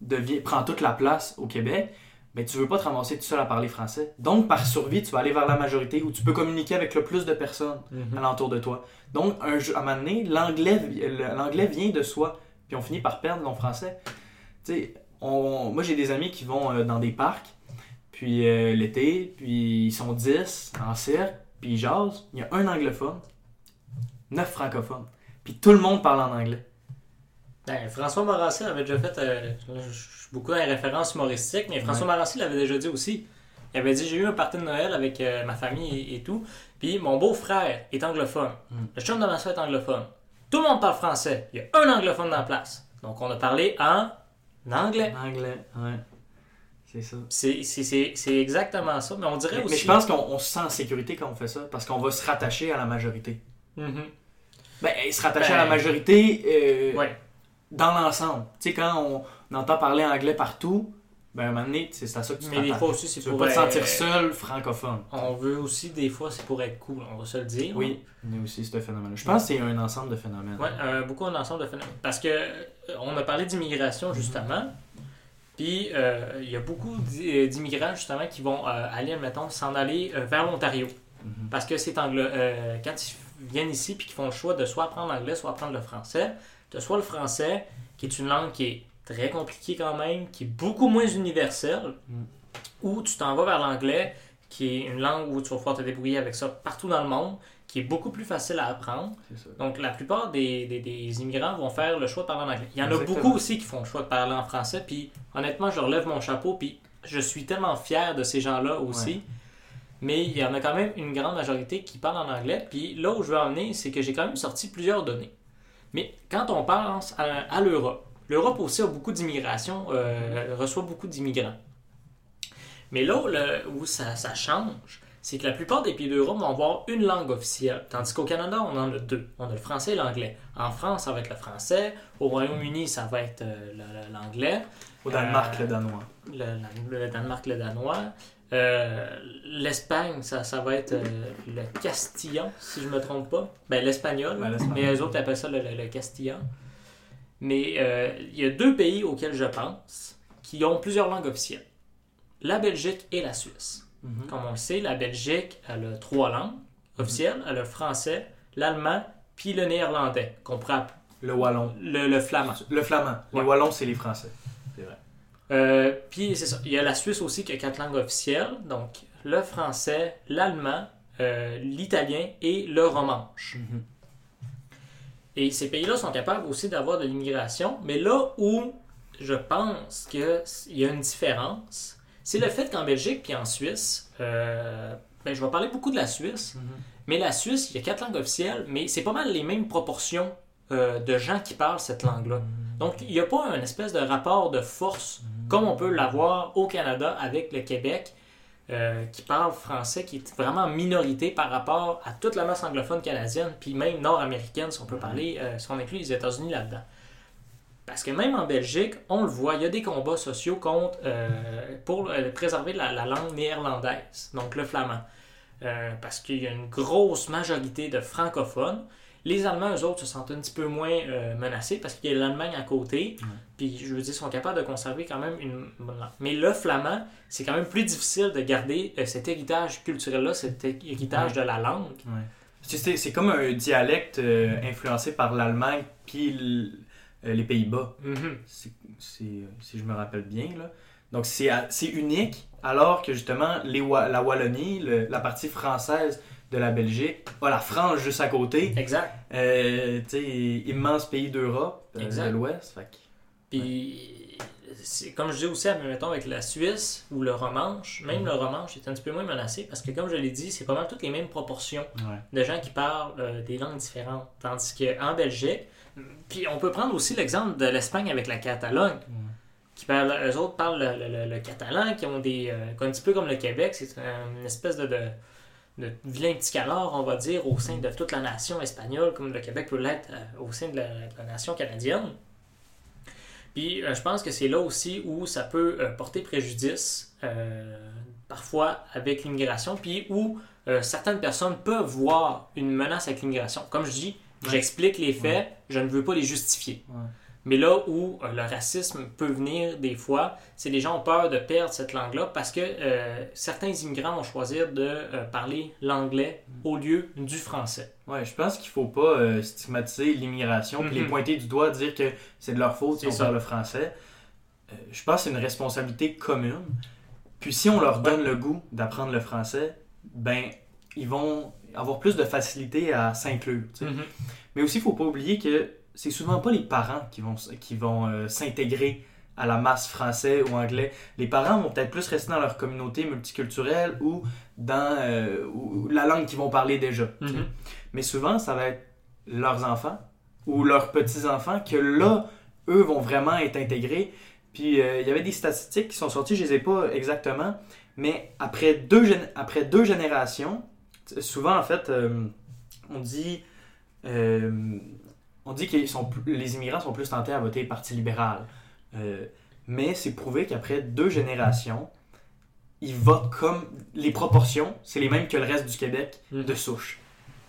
devient, prend toute la place au Québec, ben, tu veux pas te ramasser tout seul à parler français. Donc, par survie, tu vas aller vers la majorité où tu peux communiquer avec le plus de personnes Mhm. alentour de toi. Donc, un, à un moment donné, l'anglais, vient de soi, puis on finit par perdre nos français. Tu sais, on- moi j'ai des amis qui vont euh, dans des parcs, puis euh, l'été, puis ils sont 10 en cercle, puis ils jasent. Il y a un anglophone, neuf francophones, puis tout le monde parle en anglais. Ben, François Morancy avait déjà fait. euh, je suis beaucoup dans les références humoristiques, mais François Ouais. L'avait déjà dit aussi. Il avait dit J'ai eu un party de Noël avec euh, ma famille et, et tout. Puis mon beau-frère est anglophone. Mm. Le chum de ma soeur est anglophone. Tout le monde parle français. Il y a un anglophone dans la place. Donc on a parlé en anglais. Anglais, ouais. C'est ça. C'est- exactement ça. Mais on dirait Mais, aussi. mais je pense qu'on on se sent en sécurité quand on fait ça, parce qu'on va se rattacher à la majorité. Mhm. Ben, se rattacher Ben, à la majorité euh, Ouais. dans l'ensemble. Tu sais, quand on, on entend parler anglais partout, ben, à un moment donné, c'est à ça que tu Mais des fois aussi, c'est veux pour. pas te sentir seul francophone. On veut aussi, des fois, c'est pour être cool. On va se le dire. Oui, il y a aussi ce phénomène. Je pense que c'est un ensemble de phénomènes. Ouais, euh, beaucoup un ensemble de phénomènes. Parce que euh, on a parlé d'immigration justement. Puis euh, il y a beaucoup d'i- d'immigrants justement qui vont euh, aller, mettons, s'en aller vers l'Ontario. Mhm. Parce que c'est anglo quand ils viennent ici puis qu'ils font le choix de soit apprendre l'anglais, soit apprendre le français, de soit le français, qui est une langue qui est très compliquée quand même, qui est beaucoup moins universelle, Mm. ou tu t'en vas vers l'anglais, qui est une langue où tu vas pouvoir te débrouiller avec ça partout dans le monde, qui est beaucoup plus facile à apprendre. Donc, la plupart des, des- des immigrants vont faire le choix de parler en anglais. Il y en a beaucoup aussi qui font le choix de parler en français. Puis, honnêtement, je relève mon chapeau. Puis, je suis tellement fier de ces gens-là aussi. Ouais. Mais il y en a quand même une grande majorité qui parlent en anglais. Puis, là où je veux en venir, c'est que j'ai quand même sorti plusieurs données. Mais quand on pense à, à l'Europe, l'Europe aussi a beaucoup d'immigration, euh, reçoit beaucoup d'immigrants. Mais là où, le- où ça, ça change, c'est que la plupart des pays d'Europe vont avoir une langue officielle, tandis qu'au Canada, on en a deux. On a le français et l'anglais. En France, ça va être le français. Au Royaume-Uni, ça va être euh, l'anglais. Au Danemark, Euh, le danois. Le Danemark, le danois. Euh, L'Espagne, ça, ça va être euh, le castillan, si je me trompe pas. Ben, l'espagnol. Mais eux autres appellent ça le, le- castillan. Mais euh, il y a deux pays auxquels je pense qui ont plusieurs langues officielles. La Belgique et la Suisse. Mhm. Comme on le sait, la Belgique, elle a trois langues officielles. Elle a le français, l'allemand, puis le néerlandais, qu'on Le wallon. le, le flamand. Le flamand. Les wallons, c'est les français. Euh, puis c'est ça. Il y a la Suisse aussi qui a quatre langues officielles. Donc le français, l'allemand, euh, l'italien et le romanche. Mhm. Et ces pays-là sont capables aussi d'avoir de l'immigration. Mais là où je pense qu'il y a une différence, c'est le fait qu'en Belgique puis en Suisse, euh, ben, je vais parler beaucoup de la Suisse, Mhm. mais la Suisse, il y a quatre langues officielles, mais c'est pas mal les mêmes proportions de gens qui parlent cette langue-là. Donc, il n'y a pas un espèce de rapport de force comme on peut l'avoir au Canada avec le Québec, euh, qui parle français, qui est vraiment en minorité par rapport à toute la masse anglophone canadienne, puis même nord-américaine, si on peut parler, euh, si on inclut les États-Unis là-dedans. Parce que même en Belgique, on le voit, il y a des combats sociaux contre, euh, pour préserver la, la langue néerlandaise, donc le flamand. Parce qu'il y a une grosse majorité de francophones. Les Allemands, eux autres, se sentent un petit peu moins euh, menacés parce qu'il y a l'Allemagne à côté. Puis, je veux dire, ils sont capables de conserver quand même une bonne langue. Mais le flamand, c'est quand même plus difficile de garder euh, cet héritage culturel-là, cet héritage de la langue. C'est c'est comme un dialecte euh, influencé par l'Allemagne puis les Pays-Bas. Mhm. C'est- si je me rappelle bien. Là. Donc c'est unique, alors que justement les, la Wallonie, le- la partie française de la Belgique, a la France juste à côté. Exact. Euh, tu sais, immense pays d'Europe, euh, de l'Ouest. Puis, comme je dis aussi, mettons, avec la Suisse ou le Romanche, même le Romanche est un petit peu moins menacé parce que, comme je l'ai dit, c'est pas mal toutes les mêmes proportions Ouais. de gens qui parlent euh, des langues différentes. Tandis qu'en Belgique, puis on peut prendre aussi l'exemple de l'Espagne avec la Catalogne, qui parlent, eux autres parlent le, le- le- le catalan, qui ont des. euh, un petit peu comme le Québec, c'est une espèce de, de, de vilain petit on va dire, au sein de toute la nation espagnole, comme le Québec peut l'être euh, au sein de la, de la nation canadienne. Puis euh, je pense que c'est là aussi où ça peut euh, porter préjudice, parfois avec l'immigration, puis où certaines personnes peuvent voir une menace avec l'immigration. Comme je dis, Ouais. j'explique les faits, je ne veux pas les justifier. Ouais. Mais là où euh, le racisme peut venir des fois, c'est les gens ont peur de perdre cette langue-là parce que euh, certains immigrants vont choisir de euh, parler l'anglais au lieu du français. Ouais, je pense qu'il faut pas euh, stigmatiser l'immigration puis les Mhm. pointer du doigt, dire que c'est de leur faute si on ça. parle le français. Je pense que c'est une responsabilité commune. Puis si on leur donne le goût d'apprendre le français, ben ils vont avoir plus de facilité à s'inclure. sais. Mais aussi, il faut pas oublier que c'est souvent pas les parents qui vont, qui vont euh, s'intégrer à la masse français ou anglais. Les parents vont peut-être plus rester dans leur communauté multiculturelle ou dans euh, ou- la langue qu'ils vont parler déjà. Mhm. Mais souvent, ça va être leurs enfants ou leurs petits-enfants que là, eux vont vraiment être intégrés. Puis euh, il y avait des statistiques qui sont sorties, je les ai pas exactement, mais après deux, gén- après deux générations, souvent en fait, euh, on dit, on dit que les immigrants sont plus tentés à voter Parti libéral. Euh, mais c'est prouvé qu'après deux générations, ils votent comme les proportions, c'est les mêmes que le reste du Québec Mhm. de souche.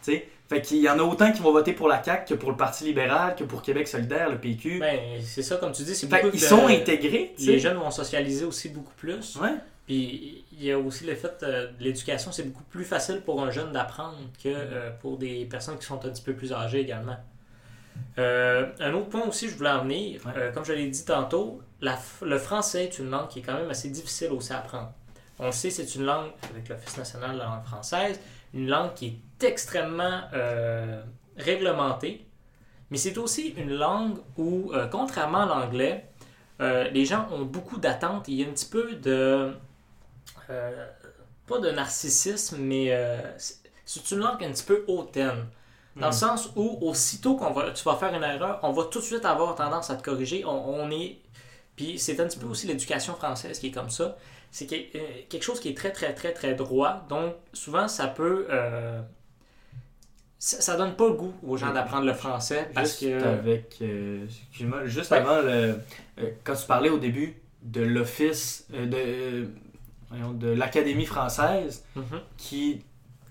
Tu sais, fait qu'il y en a autant qui vont voter pour la CAQ que pour le Parti libéral, que pour Québec solidaire, le PQ. Ben, c'est ça, comme tu dis, c'est de- sont intégrés. Les jeunes vont socialiser aussi beaucoup plus. Ouais. Puis il y a aussi le fait euh, de l'éducation, c'est beaucoup plus facile pour un jeune d'apprendre que euh, pour des personnes qui sont un petit peu plus âgées également. Euh, un autre point aussi, je voulais en venir, Ouais. euh, comme je l'ai dit tantôt, la le français est une langue qui est quand même assez difficile aussi à apprendre. On le sait, c'est une langue, avec l'Office national de la langue française, une langue qui est extrêmement euh, réglementée, mais c'est aussi une langue où, contrairement à l'anglais, les gens ont beaucoup d'attentes. Il y a un petit peu de. pas de narcissisme, mais c'est- c'est une langue un petit peu hautaine. Dans le sens où, aussitôt qu'on va, tu vas faire une erreur, on va tout de suite avoir tendance à te corriger. On, on est. Puis c'est un petit peu aussi l'éducation française qui est comme ça. C'est euh, quelque chose qui est très, très, très, très droit. Donc, souvent, ça peut. euh, ça, ça donne pas le goût aux gens d'apprendre le français parce Juste que. avec, euh, excuse-moi, juste Ouais. avant le, euh, quand tu parlais au début de l'office de, voyons, de l'académie française Mhm. qui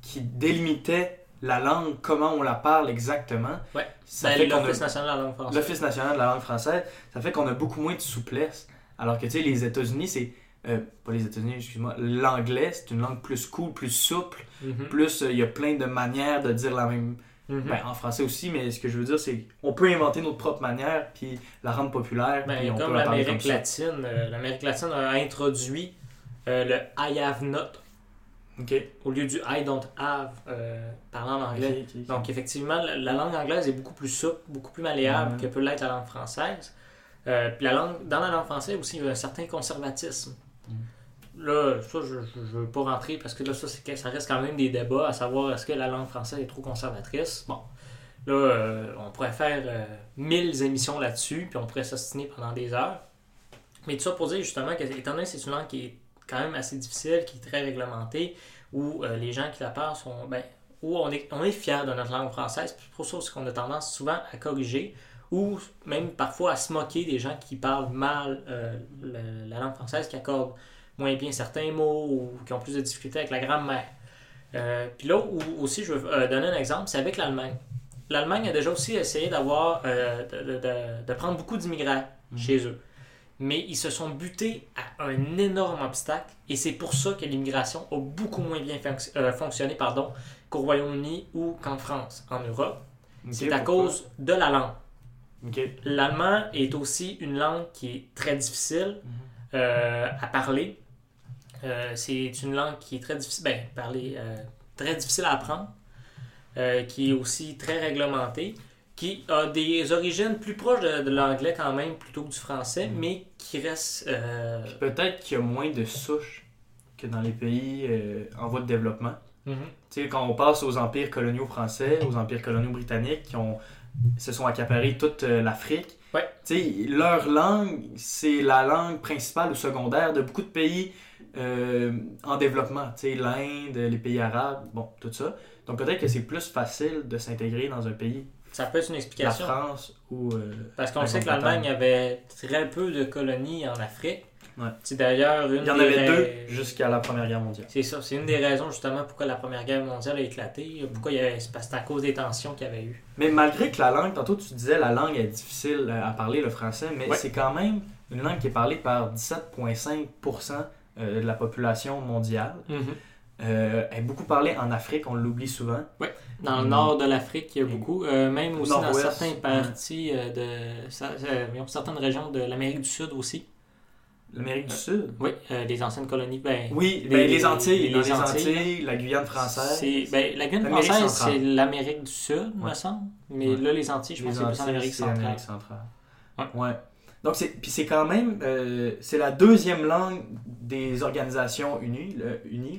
qui délimitait la langue, comment on la parle exactement. Ouais. Ça Ben, fait qu'on a- L'Office national de la langue française. l'Office national de la langue française, ça fait qu'on a beaucoup moins de souplesse. Alors que, tu sais, les États-Unis, c'est... euh, pas les États-Unis, excuse-moi. L'anglais, c'est une langue plus cool, plus souple. Mhm. Plus, euh, il y a plein de manières de dire la même... Mhm. Ben, en français aussi, mais ce que je veux dire, c'est qu'on peut inventer notre propre manière, puis la rendre populaire, Ben, puis on comme la l'Amérique ça. latine, euh, l'Amérique latine a introduit le I have not OK? au lieu du I don't have euh, parlant en anglais. Donc effectivement, la, la langue anglaise est beaucoup plus souple, beaucoup plus malléable que peut l'être la langue française. Euh, puis la langue, dans la langue française aussi, il y a un certain conservatisme. Mm. Là, ça, je ne veux pas rentrer parce que là, ça, ça reste quand même des débats à savoir est-ce que la langue française est trop conservatrice. Bon, là, euh, on pourrait faire mille émissions là-dessus, puis on pourrait s'ostiner pendant des heures. Mais tout ça pour dire justement que, étant donné que c'est une langue qui est quand même assez difficile, qui est très réglementée, où euh, les gens qui la parlent sont. Ben, où on est, on est fier de notre langue française, puis c'est pour ça qu'on a tendance souvent à corriger, ou même parfois à se moquer des gens qui parlent mal euh, la langue française, qui accordent moins bien certains mots, ou qui ont plus de difficultés avec la grammaire. Euh, puis là où aussi je veux donner un exemple, c'est avec l'Allemagne. L'Allemagne a déjà aussi essayé d'avoir, de, de- de- de prendre beaucoup d'immigrants Mhm. chez eux. Mais ils se sont butés à un énorme obstacle et c'est pour ça que l'immigration a beaucoup moins bien fonc- euh, fonctionné pardon, qu'au Royaume-Uni ou qu'en France, en Europe. C'est à cause de la langue. L'allemand est aussi une langue qui est très difficile euh, à parler. Euh, c'est une langue qui est très difficile, ben, parler, très difficile à apprendre, qui est aussi très réglementée, qui a des origines plus proches de, de l'anglais quand même plutôt que du français, Mhm. mais qui reste euh, Peut-être qu'il y a moins de souches que dans les pays euh, en voie de développement. Tu sais, quand on passe aux empires coloniaux français, aux empires coloniaux britanniques qui ont, se sont accaparés toute euh, l'Afrique, Ouais. leur langue, c'est la langue principale ou secondaire de beaucoup de pays euh, en développement. L'Inde, les pays arabes, bon, tout ça. Donc peut-être que c'est plus facile de s'intégrer dans un pays, Ça peut être une la explication. France ou... euh, Parce qu'on la sait que l'Allemagne avait très peu de colonies en Afrique. Ouais. C'est d'ailleurs une Il y en des avait deux jusqu'à la Première Guerre mondiale. C'est ça, c'est une des raisons justement pourquoi la Première Guerre mondiale a éclaté. Pourquoi il y avait... C'est parce que c'est à cause des tensions qu'il y avait eu. Mais malgré que la langue, tantôt tu disais la langue est difficile à parler, le français, mais Ouais. c'est quand même une langue qui est parlée par 17,5% euh, de la population mondiale. Euh, elle est beaucoup parlée en Afrique, on l'oublie souvent. Dans le Mm. nord de l'Afrique, il y a beaucoup. euh, même aussi dans certaines parties euh, de. euh, certaines régions de l'Amérique du Sud aussi. L'Amérique du Sud? Oui, euh, les anciennes colonies. Ben, Oui, les- ben, les, Antilles, les Antilles, Antilles, la Guyane française. ben, la Guyane française, c'est l'Amérique du Sud, me Ouais. semble. Mais Ouais. là, les Antilles, je pense que c'est plus en Amérique centrale. l'Amérique centrale. Ouais. Donc, c'est, puis c'est quand même, euh, c'est la deuxième langue des organisations unies,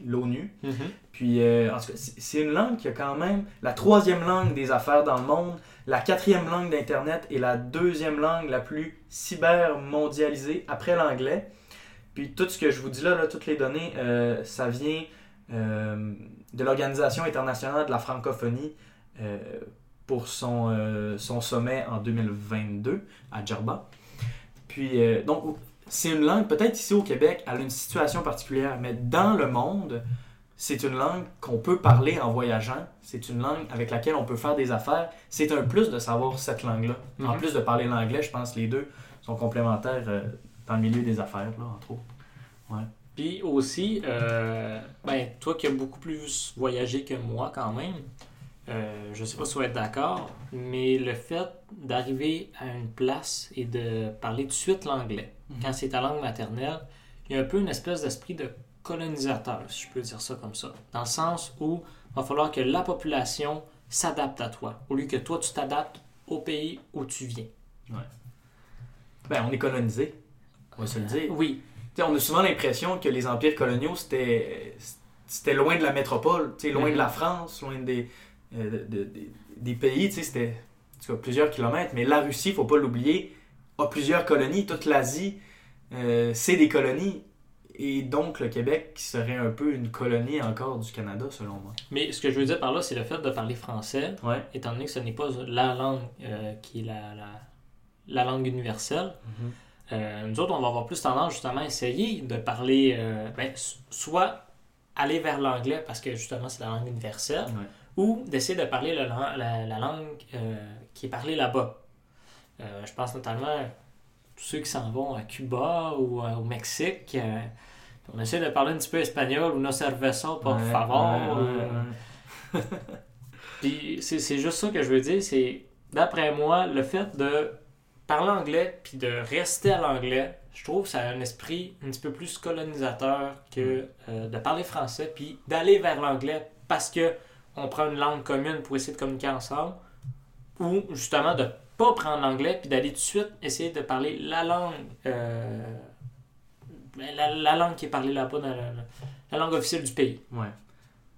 l'ONU. Mhm. Puis, euh, en tout cas, c'est une langue qui a quand même la troisième langue des affaires dans le monde, la quatrième langue d'Internet et la deuxième langue la plus cyber-mondialisée après l'anglais. Puis, tout ce que je vous dis là, là, toutes les données, euh, ça vient euh, de l'Organisation internationale de la francophonie pour son, son sommet en 2022 à Djerba. Puis, euh, donc, c'est une langue, peut-être ici au Québec, elle a une situation particulière, mais dans le monde, c'est une langue qu'on peut parler en voyageant. C'est une langue avec laquelle on peut faire des affaires. C'est un plus de savoir cette langue-là. En Mhm. plus de parler l'anglais, je pense que les deux sont complémentaires euh, dans le milieu des affaires, là, entre autres. Puis aussi, euh, ben, toi qui as beaucoup plus voyagé que moi quand même, euh, je sais pas si vas être d'accord, mais le fait d'arriver à une place et de parler tout de suite l'anglais, Mhm. quand c'est ta langue maternelle, il y a un peu une espèce d'esprit de colonisateur, si je peux dire ça comme ça. Dans le sens où il va falloir que la population s'adapte à toi, au lieu que toi tu t'adaptes au pays où tu viens. Ben, on est colonisé, on va se le dire. Oui, on a souvent l'impression que les empires coloniaux, c'était loin de la métropole, loin Mhm. de la France, loin des, de- de- des- pays, tu sais, c'était plusieurs kilomètres. Mais la Russie, faut pas l'oublier, a plusieurs colonies. Toute l'Asie, euh, c'est des colonies. Et donc, le Québec serait un peu une colonie encore du Canada, selon moi. mais ce que je veux dire par là, c'est le fait de parler français, Ouais. étant donné que ce n'est pas la langue euh, qui est la, la, la langue universelle, euh, nous autres, on va avoir plus tendance justement à essayer de parler, euh, ben, soit aller vers l'anglais parce que justement c'est la langue universelle, Ouais. Ou d'essayer de parler le la, la langue euh, qui est parlée là-bas. Euh, je pense notamment à tous ceux qui s'en vont à Cuba ou euh, au Mexique. euh, on essaie de parler un petit peu espagnol ou no cerveza, por Ouais, favor. ouais, ouais, ouais. [laughs] puis c'est c'est juste ça que je veux dire, c'est d'après moi, le fait de parler anglais puis de rester à l'anglais, je trouve que ça a un esprit un petit peu plus colonisateur que euh, de parler français puis d'aller vers l'anglais parce que on prend une langue commune pour essayer de communiquer ensemble ou justement de pas prendre l'anglais puis d'aller tout de suite essayer de parler la langue euh, ben, la, la langue qui est parlée là-bas dans la, la- la langue officielle du pays. Ouais.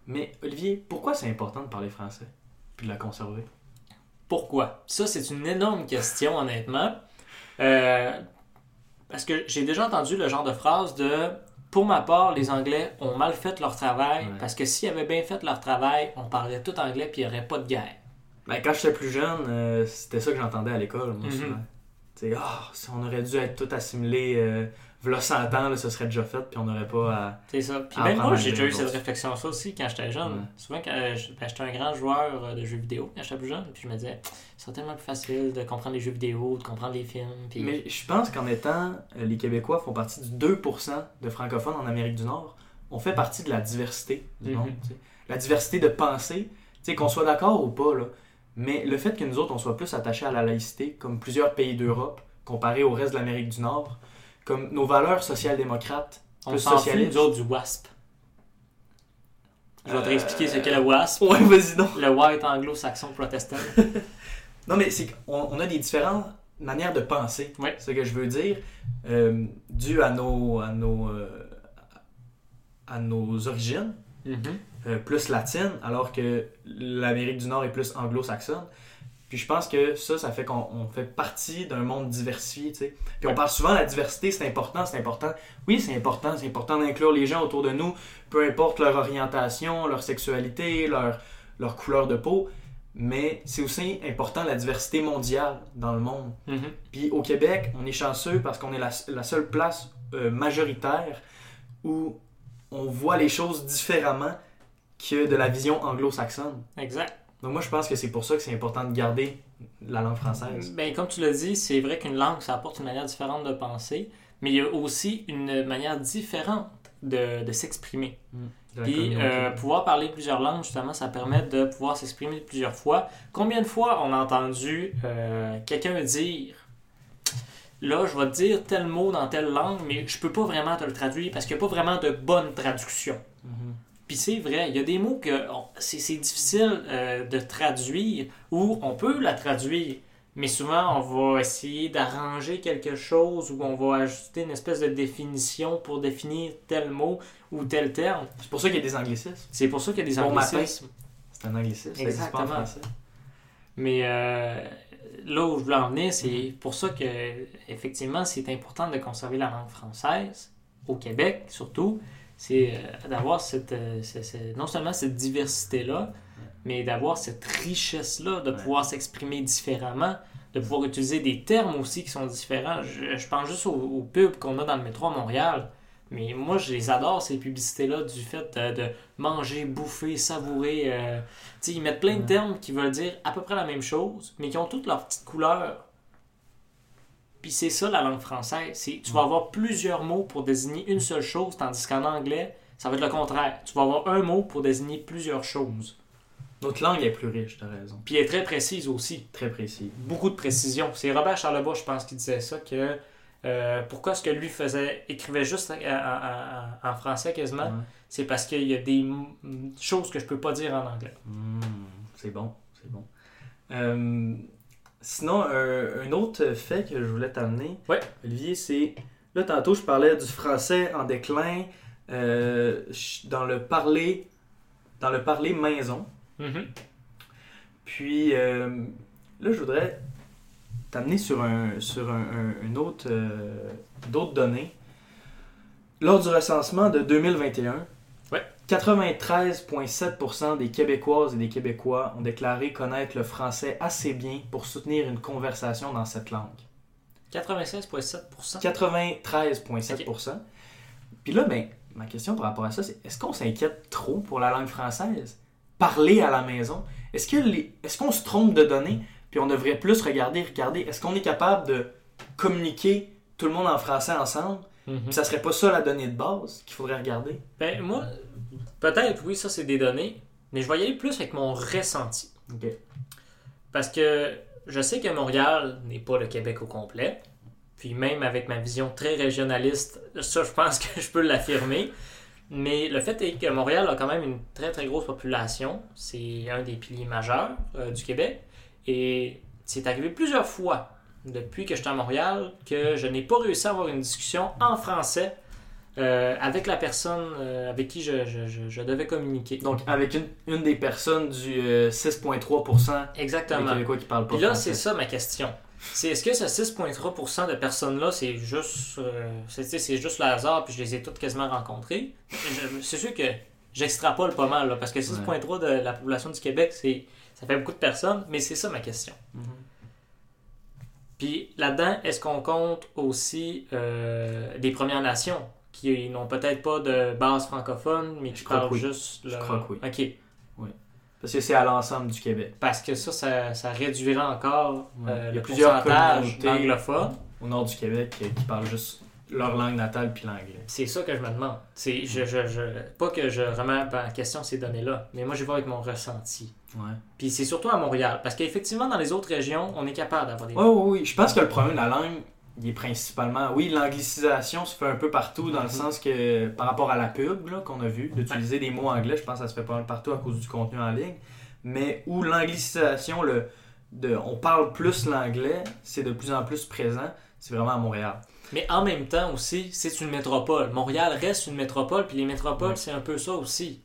Mais Olivier, pourquoi c'est important de parler français puis de la conserver? Pourquoi? Ça, c'est une énorme question, honnêtement. Euh, parce que j'ai déjà entendu le genre de phrase de Pour ma part, les Anglais ont mal fait leur travail, Ouais. parce que s'ils avaient bien fait leur travail, on parlerait tout anglais puis il n'y aurait pas de guerre. Ben, quand j'étais plus jeune, euh, c'était ça que j'entendais à l'école, moi, Mhm. souvent. Ah, on aurait dû être tout assimilés, euh, v'là 100 ans, là, ce serait déjà fait, puis on n'aurait pas à. C'est ça. Puis même moi, j'ai déjà eu cette réflexion-là aussi quand j'étais jeune. Ouais. Souvent, quand euh, ben, j'étais un grand joueur euh, de jeux vidéo quand j'étais plus jeune, puis je me disais, c'est tellement plus facile de comprendre les jeux vidéo, de comprendre les films. Puis... Mais je pense qu'en étant. euh, les Québécois font partie du 2% de francophones en Amérique du Nord. On fait partie de la diversité du Mhm. monde. tu sais. la diversité de pensée, qu'on soit d'accord ou pas, là, mais le fait que nous autres, on soit plus attachés à la laïcité, comme plusieurs pays d'Europe, comparé au reste de l'Amérique du Nord, comme nos valeurs social-démocrates, On plus s'en fout, nous autres, du WASP. Je vais te Euh, réexpliquer ce qu'est le WASP. [laughs] Ouais, vas-y donc. Le White Anglo-Saxon Protestant. [laughs] Non, mais c'est qu'on on a des différentes manières de penser. Ouais. C'est ce que je veux dire, euh, dû à nos, à nos, euh, à nos origines, Mhm. euh, plus latines, alors que l'Amérique du Nord est plus anglo-saxonne. Puis je pense que ça, ça fait qu'on on fait partie d'un monde diversifié, tu sais. Puis on parle souvent de la diversité, c'est important, c'est important. Oui, c'est important, c'est important d'inclure les gens autour de nous, peu importe leur orientation, leur sexualité, leur, leur couleur de peau. Mais c'est aussi important la diversité mondiale dans le monde. Mhm. Puis au Québec, on est chanceux parce qu'on est la, la seule place euh, majoritaire où on voit les choses différemment que de la vision anglo-saxonne. Exact. Donc moi, je pense que c'est pour ça que c'est important de garder la langue française. Ben, comme tu l'as dit, c'est vrai qu'une langue, ça apporte une manière différente de penser, mais il y a aussi une manière différente de, de s'exprimer. La Puis euh, pouvoir parler plusieurs langues, justement, ça permet de pouvoir s'exprimer plusieurs fois. Combien de fois on a entendu euh, quelqu'un dire Là, je vais te dire tel mot dans telle langue, mais je peux pas vraiment te le traduire parce qu'il n'y a pas vraiment de bonne traduction. Puis c'est vrai, il y a des mots que c'est difficile euh, de traduire ou on peut la traduire, mais souvent on va essayer d'arranger quelque chose ou on va ajouter une espèce de définition pour définir tel mot ou tel terme. C'est pour ça qu'il y a des anglicismes. C'est pour ça qu'il y a des Bon anglicismes. C'est un anglicisme, ça en Exactement. français. Mais euh, là où je voulais en venir, c'est pour ça que effectivement c'est important de conserver la langue française au Québec surtout. C'est euh, d'avoir cette, euh, ce- ce- non seulement cette diversité-là, mais d'avoir cette richesse-là, de Ouais. pouvoir s'exprimer différemment, de pouvoir utiliser des termes aussi qui sont différents. Je, je pense juste aux, aux pubs qu'on a dans le métro à Montréal. Mais moi, je les adore, ces publicités-là, du fait de, de manger, bouffer, savourer. euh, ils mettent plein de termes qui veulent dire à peu près la même chose, mais qui ont toutes leurs petites couleurs. Puis c'est ça la langue française. C'est, tu vas avoir plusieurs mots pour désigner une seule chose, tandis qu'en anglais, ça va être le contraire. Tu vas avoir un mot pour désigner plusieurs choses. Notre langue est plus riche, t'as raison. Puis elle est très précise aussi. Très précis. Beaucoup de précision. C'est Robert Charlebois, je pense, qui disait ça, que euh, pourquoi est-ce que lui faisait, écrivait juste en, en- en- français quasiment, Ouais. c'est parce qu'il y a des mm, choses que je peux pas dire en anglais. Mm, c'est bon, c'est bon. Euh, sinon, un, un autre fait que je voulais t'amener, Ouais. Olivier, c'est. Là, tantôt, je parlais du français en déclin euh, dans le parler dans le parler maison. Mhm. Puis euh, là, je voudrais t'amener sur, un, sur un, un- une autre, euh, d'autres données. Lors du recensement de 2021, Ouais. 93,7% des Québécoises et des Québécois ont déclaré connaître le français assez bien pour soutenir une conversation dans cette langue. 96,7%. 93,7%. Puis là, ben, ma question par rapport à ça, c'est est-ce qu'on s'inquiète trop pour la langue française? Parler à la maison? Est-ce les... est-ce qu'on se trompe de données? Puis on devrait plus regarder, regarder, est-ce qu'on est capable de communiquer tout le monde en français ensemble? Mhm. Puis ça serait pas ça la donnée de base qu'il faudrait regarder? Ben, moi, peut-être, oui, ça c'est des données, mais je vais y aller plus avec mon ressenti. Parce que je sais que Montréal n'est pas le Québec au complet. Puis même avec ma vision très régionaliste, ça je pense que je peux l'affirmer. Mais le fait est que Montréal a quand même une très très grosse population. C'est un des piliers majeurs euh, du Québec. Et c'est arrivé plusieurs fois depuis que je suis à Montréal que je n'ai pas réussi à avoir une discussion en français euh, avec la personne euh, avec qui je, je- je- je devais communiquer. Donc avec une, une des personnes du euh, 6,3% des Exactement. Québécois qui parlent pas Puis là, c'est ça ma question. C'est est-ce que ce 6,3% de personnes-là, c'est juste, euh, c'est, juste le hasard, puis je les ai toutes quasiment rencontrées? C'est sûr que j'extrapole pas mal, là, parce que 6,3% de la population du Québec, c'est, ça fait beaucoup de personnes, mais c'est ça ma question. Mhm. Puis là-dedans, est-ce qu'on compte aussi euh, des Premières Nations qui n'ont peut-être pas de base francophone, mais qui Je crois parlent que oui. juste... Je le- crois que oui. OK. Parce que c'est à l'ensemble du Québec. Parce que ça, ça, ça réduirait encore euh, Il y a le plusieurs pourcentage d'anglophones. Au nord du Québec euh, qui parlent juste, leur langue natale puis l'anglais. C'est ça que je me demande. C'est, je, je, je- pas que je remets en question ces données-là, mais moi, je vais avec mon ressenti. Ouais. Puis c'est surtout à Montréal, parce qu'effectivement, dans les autres régions, on est capable d'avoir des... Oui, oui, oui. Je pense que le problème de la langue, il est principalement. Oui, l'anglicisation se fait un peu partout, dans le Mhm. sens que par rapport à la pub qu'on a vu, d'utiliser des mots anglais, je pense que ça se fait pas mal partout à cause du contenu en ligne. Mais où l'anglicisation, le, de, on parle plus l'anglais, c'est de plus en plus présent, c'est vraiment à Montréal. Mais en même temps aussi, c'est une métropole. Montréal reste une métropole, puis les métropoles, c'est un peu ça aussi.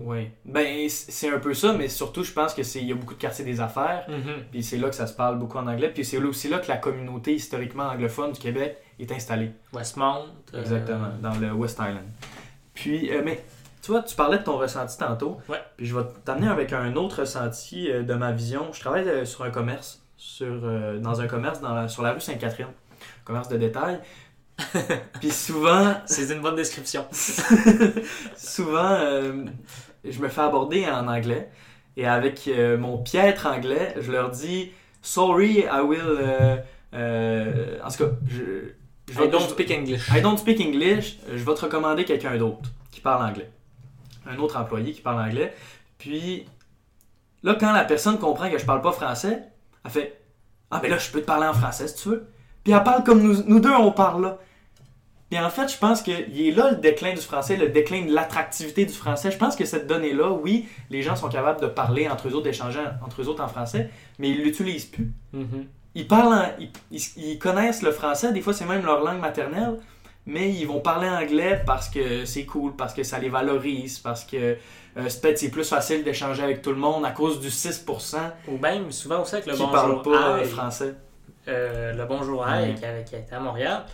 Oui. Ben, c'est un peu ça, mais surtout, je pense que c'est il y a beaucoup de quartiers des affaires. Puis c'est là que ça se parle beaucoup en anglais. Puis c'est aussi là que la communauté historiquement anglophone du Québec est installée. Westmount. euh, Exactement, dans le West Island. Puis, euh, mais tu vois, tu parlais de ton ressenti tantôt. Ouais. Puis je vais t'amener avec un autre ressenti euh, de ma vision. Je travaille sur un commerce, sur, euh, dans un commerce dans la- sur la rue Sainte-Catherine, commerce de détail. [laughs] Puis souvent, C'est une bonne description. [laughs] souvent, euh, je me fais aborder en anglais. Et avec euh, mon piètre anglais, je leur dis Sorry, I will. euh, euh, en tout cas, je, je I vais- don't je- speak English. I don't speak English, je vais te recommander quelqu'un d'autre qui parle anglais. Un autre employé qui parle anglais. Puis, là, quand la personne comprend que je parle pas français, elle fait Ah, ben là, je peux te parler en français si tu veux. Puis elle parle comme nous, nous deux, on parle là. Puis en fait, je pense qu'il est là le déclin du français, le déclin de l'attractivité du français. Je pense que cette donnée-là, oui, les gens sont capables de parler entre eux autres, d'échanger entre eux autres en français, mais ils l'utilisent plus Mhm. ils parlent, en- ils, ils- ils connaissent le français, des fois c'est même leur langue maternelle, mais ils vont parler anglais parce que c'est cool, parce que ça les valorise, parce que euh, c'est plus facile d'échanger avec tout le monde à cause du 6% Ou même, souvent aussi avec le qui bonjour parlent pas euh, français. euh, le bonjour. Hi qui, a- qui a été à Montréal,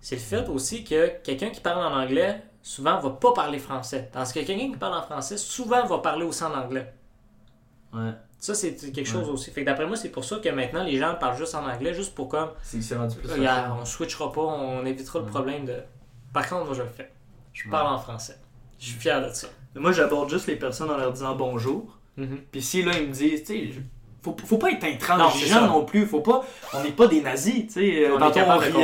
c'est le fait aussi que quelqu'un qui parle en anglais, souvent va pas parler français. Tandis que quelqu'un qui parle en français, souvent va parler aussi en anglais. Ouais. Ça, c'est quelque chose aussi. Fait que d'après moi, c'est pour ça que maintenant, les gens parlent juste en anglais, juste pour comme, C'est rendu plus regarde, facile. on switchera pas, on évitera le problème de... Par contre, moi, je le fais. Je parle en français. Je suis fier de ça. Moi j'aborde juste les personnes en leur disant bonjour. Mhm. Puis si là ils me disent, tu sais, faut, faut pas être Non, intransigeant ça. non, plus, faut pas, on n'est pas des nazis, tu sais. euh, On est on capable de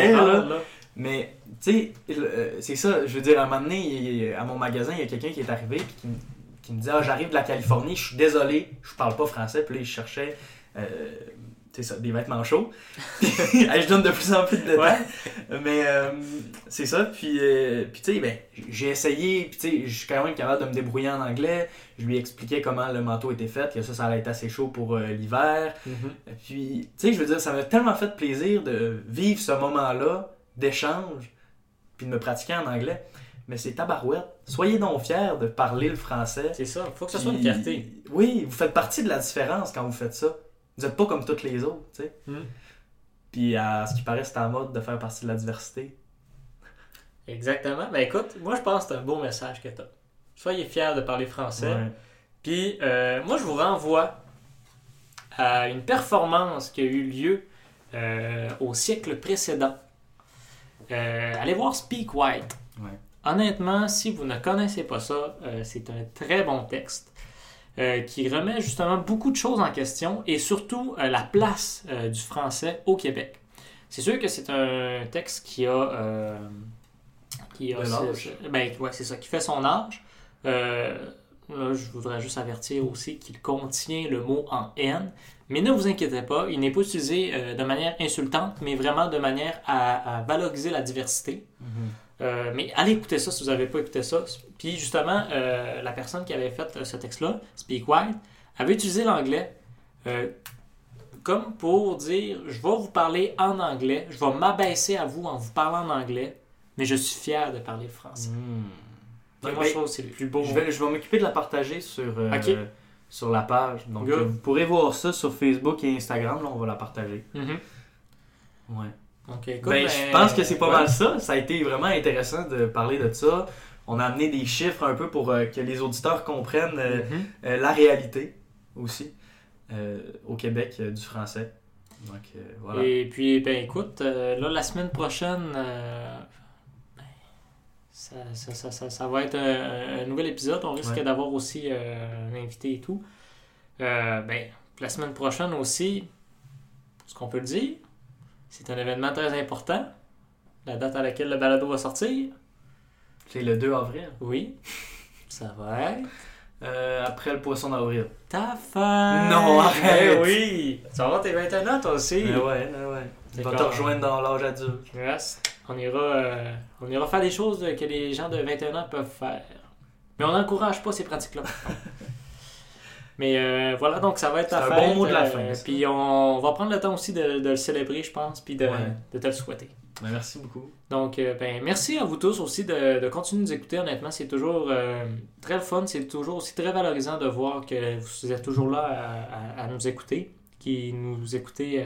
là. Mais, tu sais, euh, c'est ça, je veux dire, à un moment donné, il- à mon magasin, il y a quelqu'un qui est arrivé puis qui, me- qui me dit Ah, j'arrive de la Californie, je suis désolé, je parle pas français. Puis là, il cherchait, euh, tu sais ça, des vêtements chauds. [laughs] Je donne de plus en plus de détails. Mais, euh, c'est ça. Puis, euh, puis tu sais, ben, j'ai essayé, puis tu sais, je suis quand même capable de me débrouiller en anglais. Je lui expliquais comment le manteau était fait, que ça, ça allait être assez chaud pour l'hiver. Mhm. Puis, tu sais, je veux dire, ça m'a tellement fait plaisir de vivre ce moment-là d'échange, puis de me pratiquer en anglais. Mais c'est tabarouette. Soyez donc fiers de parler le français. C'est ça, faut que ce soit une fierté. Oui, vous faites partie de la différence quand vous faites ça. Vous n'êtes pas comme toutes les autres, tu sais. Mm. Puis, à ce qui paraît, c'est en mode de faire partie de la diversité. Exactement. Ben écoute, moi je pense que c'est un beau message que tu as. Soyez fiers de parler français. Ouais. Puis euh, moi je vous renvoie à une performance qui a eu lieu euh, au siècle précédent. Euh, allez voir Speak White. Ouais. Honnêtement, si vous ne connaissez pas ça, euh, c'est un très bon texte euh, qui remet justement beaucoup de choses en question et surtout la place du français au Québec. C'est sûr que c'est un texte qui a, qui a ben, ouais, c'est ça, qui fait son âge. Là, je voudrais juste avertir aussi qu'il contient le mot en N. Mais ne vous inquiétez pas, il n'est pas utilisé euh, de manière insultante, mais vraiment de manière à, à valoriser la diversité. Euh, mais allez écouter ça si vous n'avez pas écouté ça. Puis justement, euh, la personne qui avait fait ce texte-là, Speak White, avait utilisé l'anglais comme pour dire je vais vous parler en anglais, je vais m'abaisser à vous en vous parlant en anglais, mais je suis fier de parler le français. Mm. Moi, ben, je trouve c'est le plus beau. Je vais, je vais m'occuper de la partager sur. Sur la page. Donc, vous pourrez voir ça sur Facebook et Instagram. Là, on va la partager. Mhm. Ouais. Ben, ben, je pense que c'est pas ouais. mal ça. Ça a été vraiment intéressant de parler de ça. On a amené des chiffres un peu pour euh, que les auditeurs comprennent euh, Mhm. euh, la réalité aussi au Québec du français. Donc voilà. Et puis, ben écoute, là, la semaine prochaine, ben, ça, ça, ça, ça, va être un, un nouvel épisode. On risque Ouais. d'avoir aussi euh, un invité et tout. Euh, ben, la semaine prochaine aussi, ce qu'on peut le dire, c'est un événement très important. la date à laquelle le balado va sortir. C'est le 2 avril. Oui. Ça va être. Euh, après le poisson d'avril. Ta femme! Non, arrête. oui! Tu vas avoir tes 21 ans, toi aussi! Mais ouais, mais ouais. Tu vas te rejoindre dans l'âge adulte. Yes. On ira, euh, on ira faire des choses que les gens de 21 ans peuvent faire. Mais on n'encourage pas ces pratiques-là. [laughs] Mais euh, voilà, donc ça va être C'est ta un fête. bon mot de la euh, fin, ça. Puis on va prendre le temps aussi de, de le célébrer, je pense, puis de, Ouais. de te le souhaiter. Ben, merci beaucoup. Donc, euh, ben, merci à vous tous aussi de, de continuer de nous écouter. Honnêtement, c'est toujours euh, très fun. C'est toujours aussi très valorisant de voir que vous êtes toujours là à, à- à nous écouter, qui nous écoutez euh,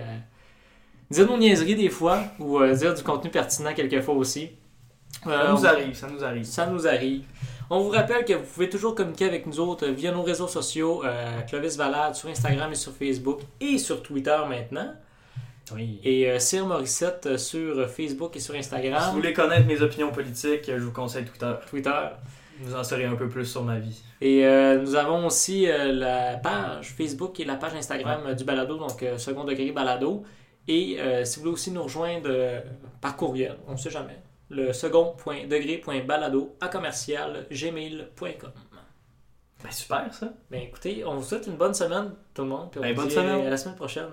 dire nos niaiseries des fois ou dire du contenu pertinent quelquefois aussi. Ça nous on- arrive, ça nous arrive. ça nous arrive. On vous rappelle que vous pouvez toujours communiquer avec nous autres via nos réseaux sociaux, Clovis Valade sur Instagram et sur Facebook et sur Twitter maintenant. Oui. Et euh, Cyr Morissette euh, sur Facebook et sur Si Instagram. vous voulez connaître mes opinions politiques, je vous conseille Twitter. Twitter. Vous en saurez un peu plus sur ma vie. Et euh, nous avons aussi euh, la page Facebook et la page Instagram euh, du balado, donc euh, second degré balado. Et euh, si vous voulez aussi nous rejoindre euh, par courriel, on ne sait jamais, le second.degré.balado à commercial gmail.com. Ben super ça. Ben écoutez, on vous souhaite une bonne semaine tout le monde. Puis on Ben, vous bonne dit semaine. à la semaine prochaine.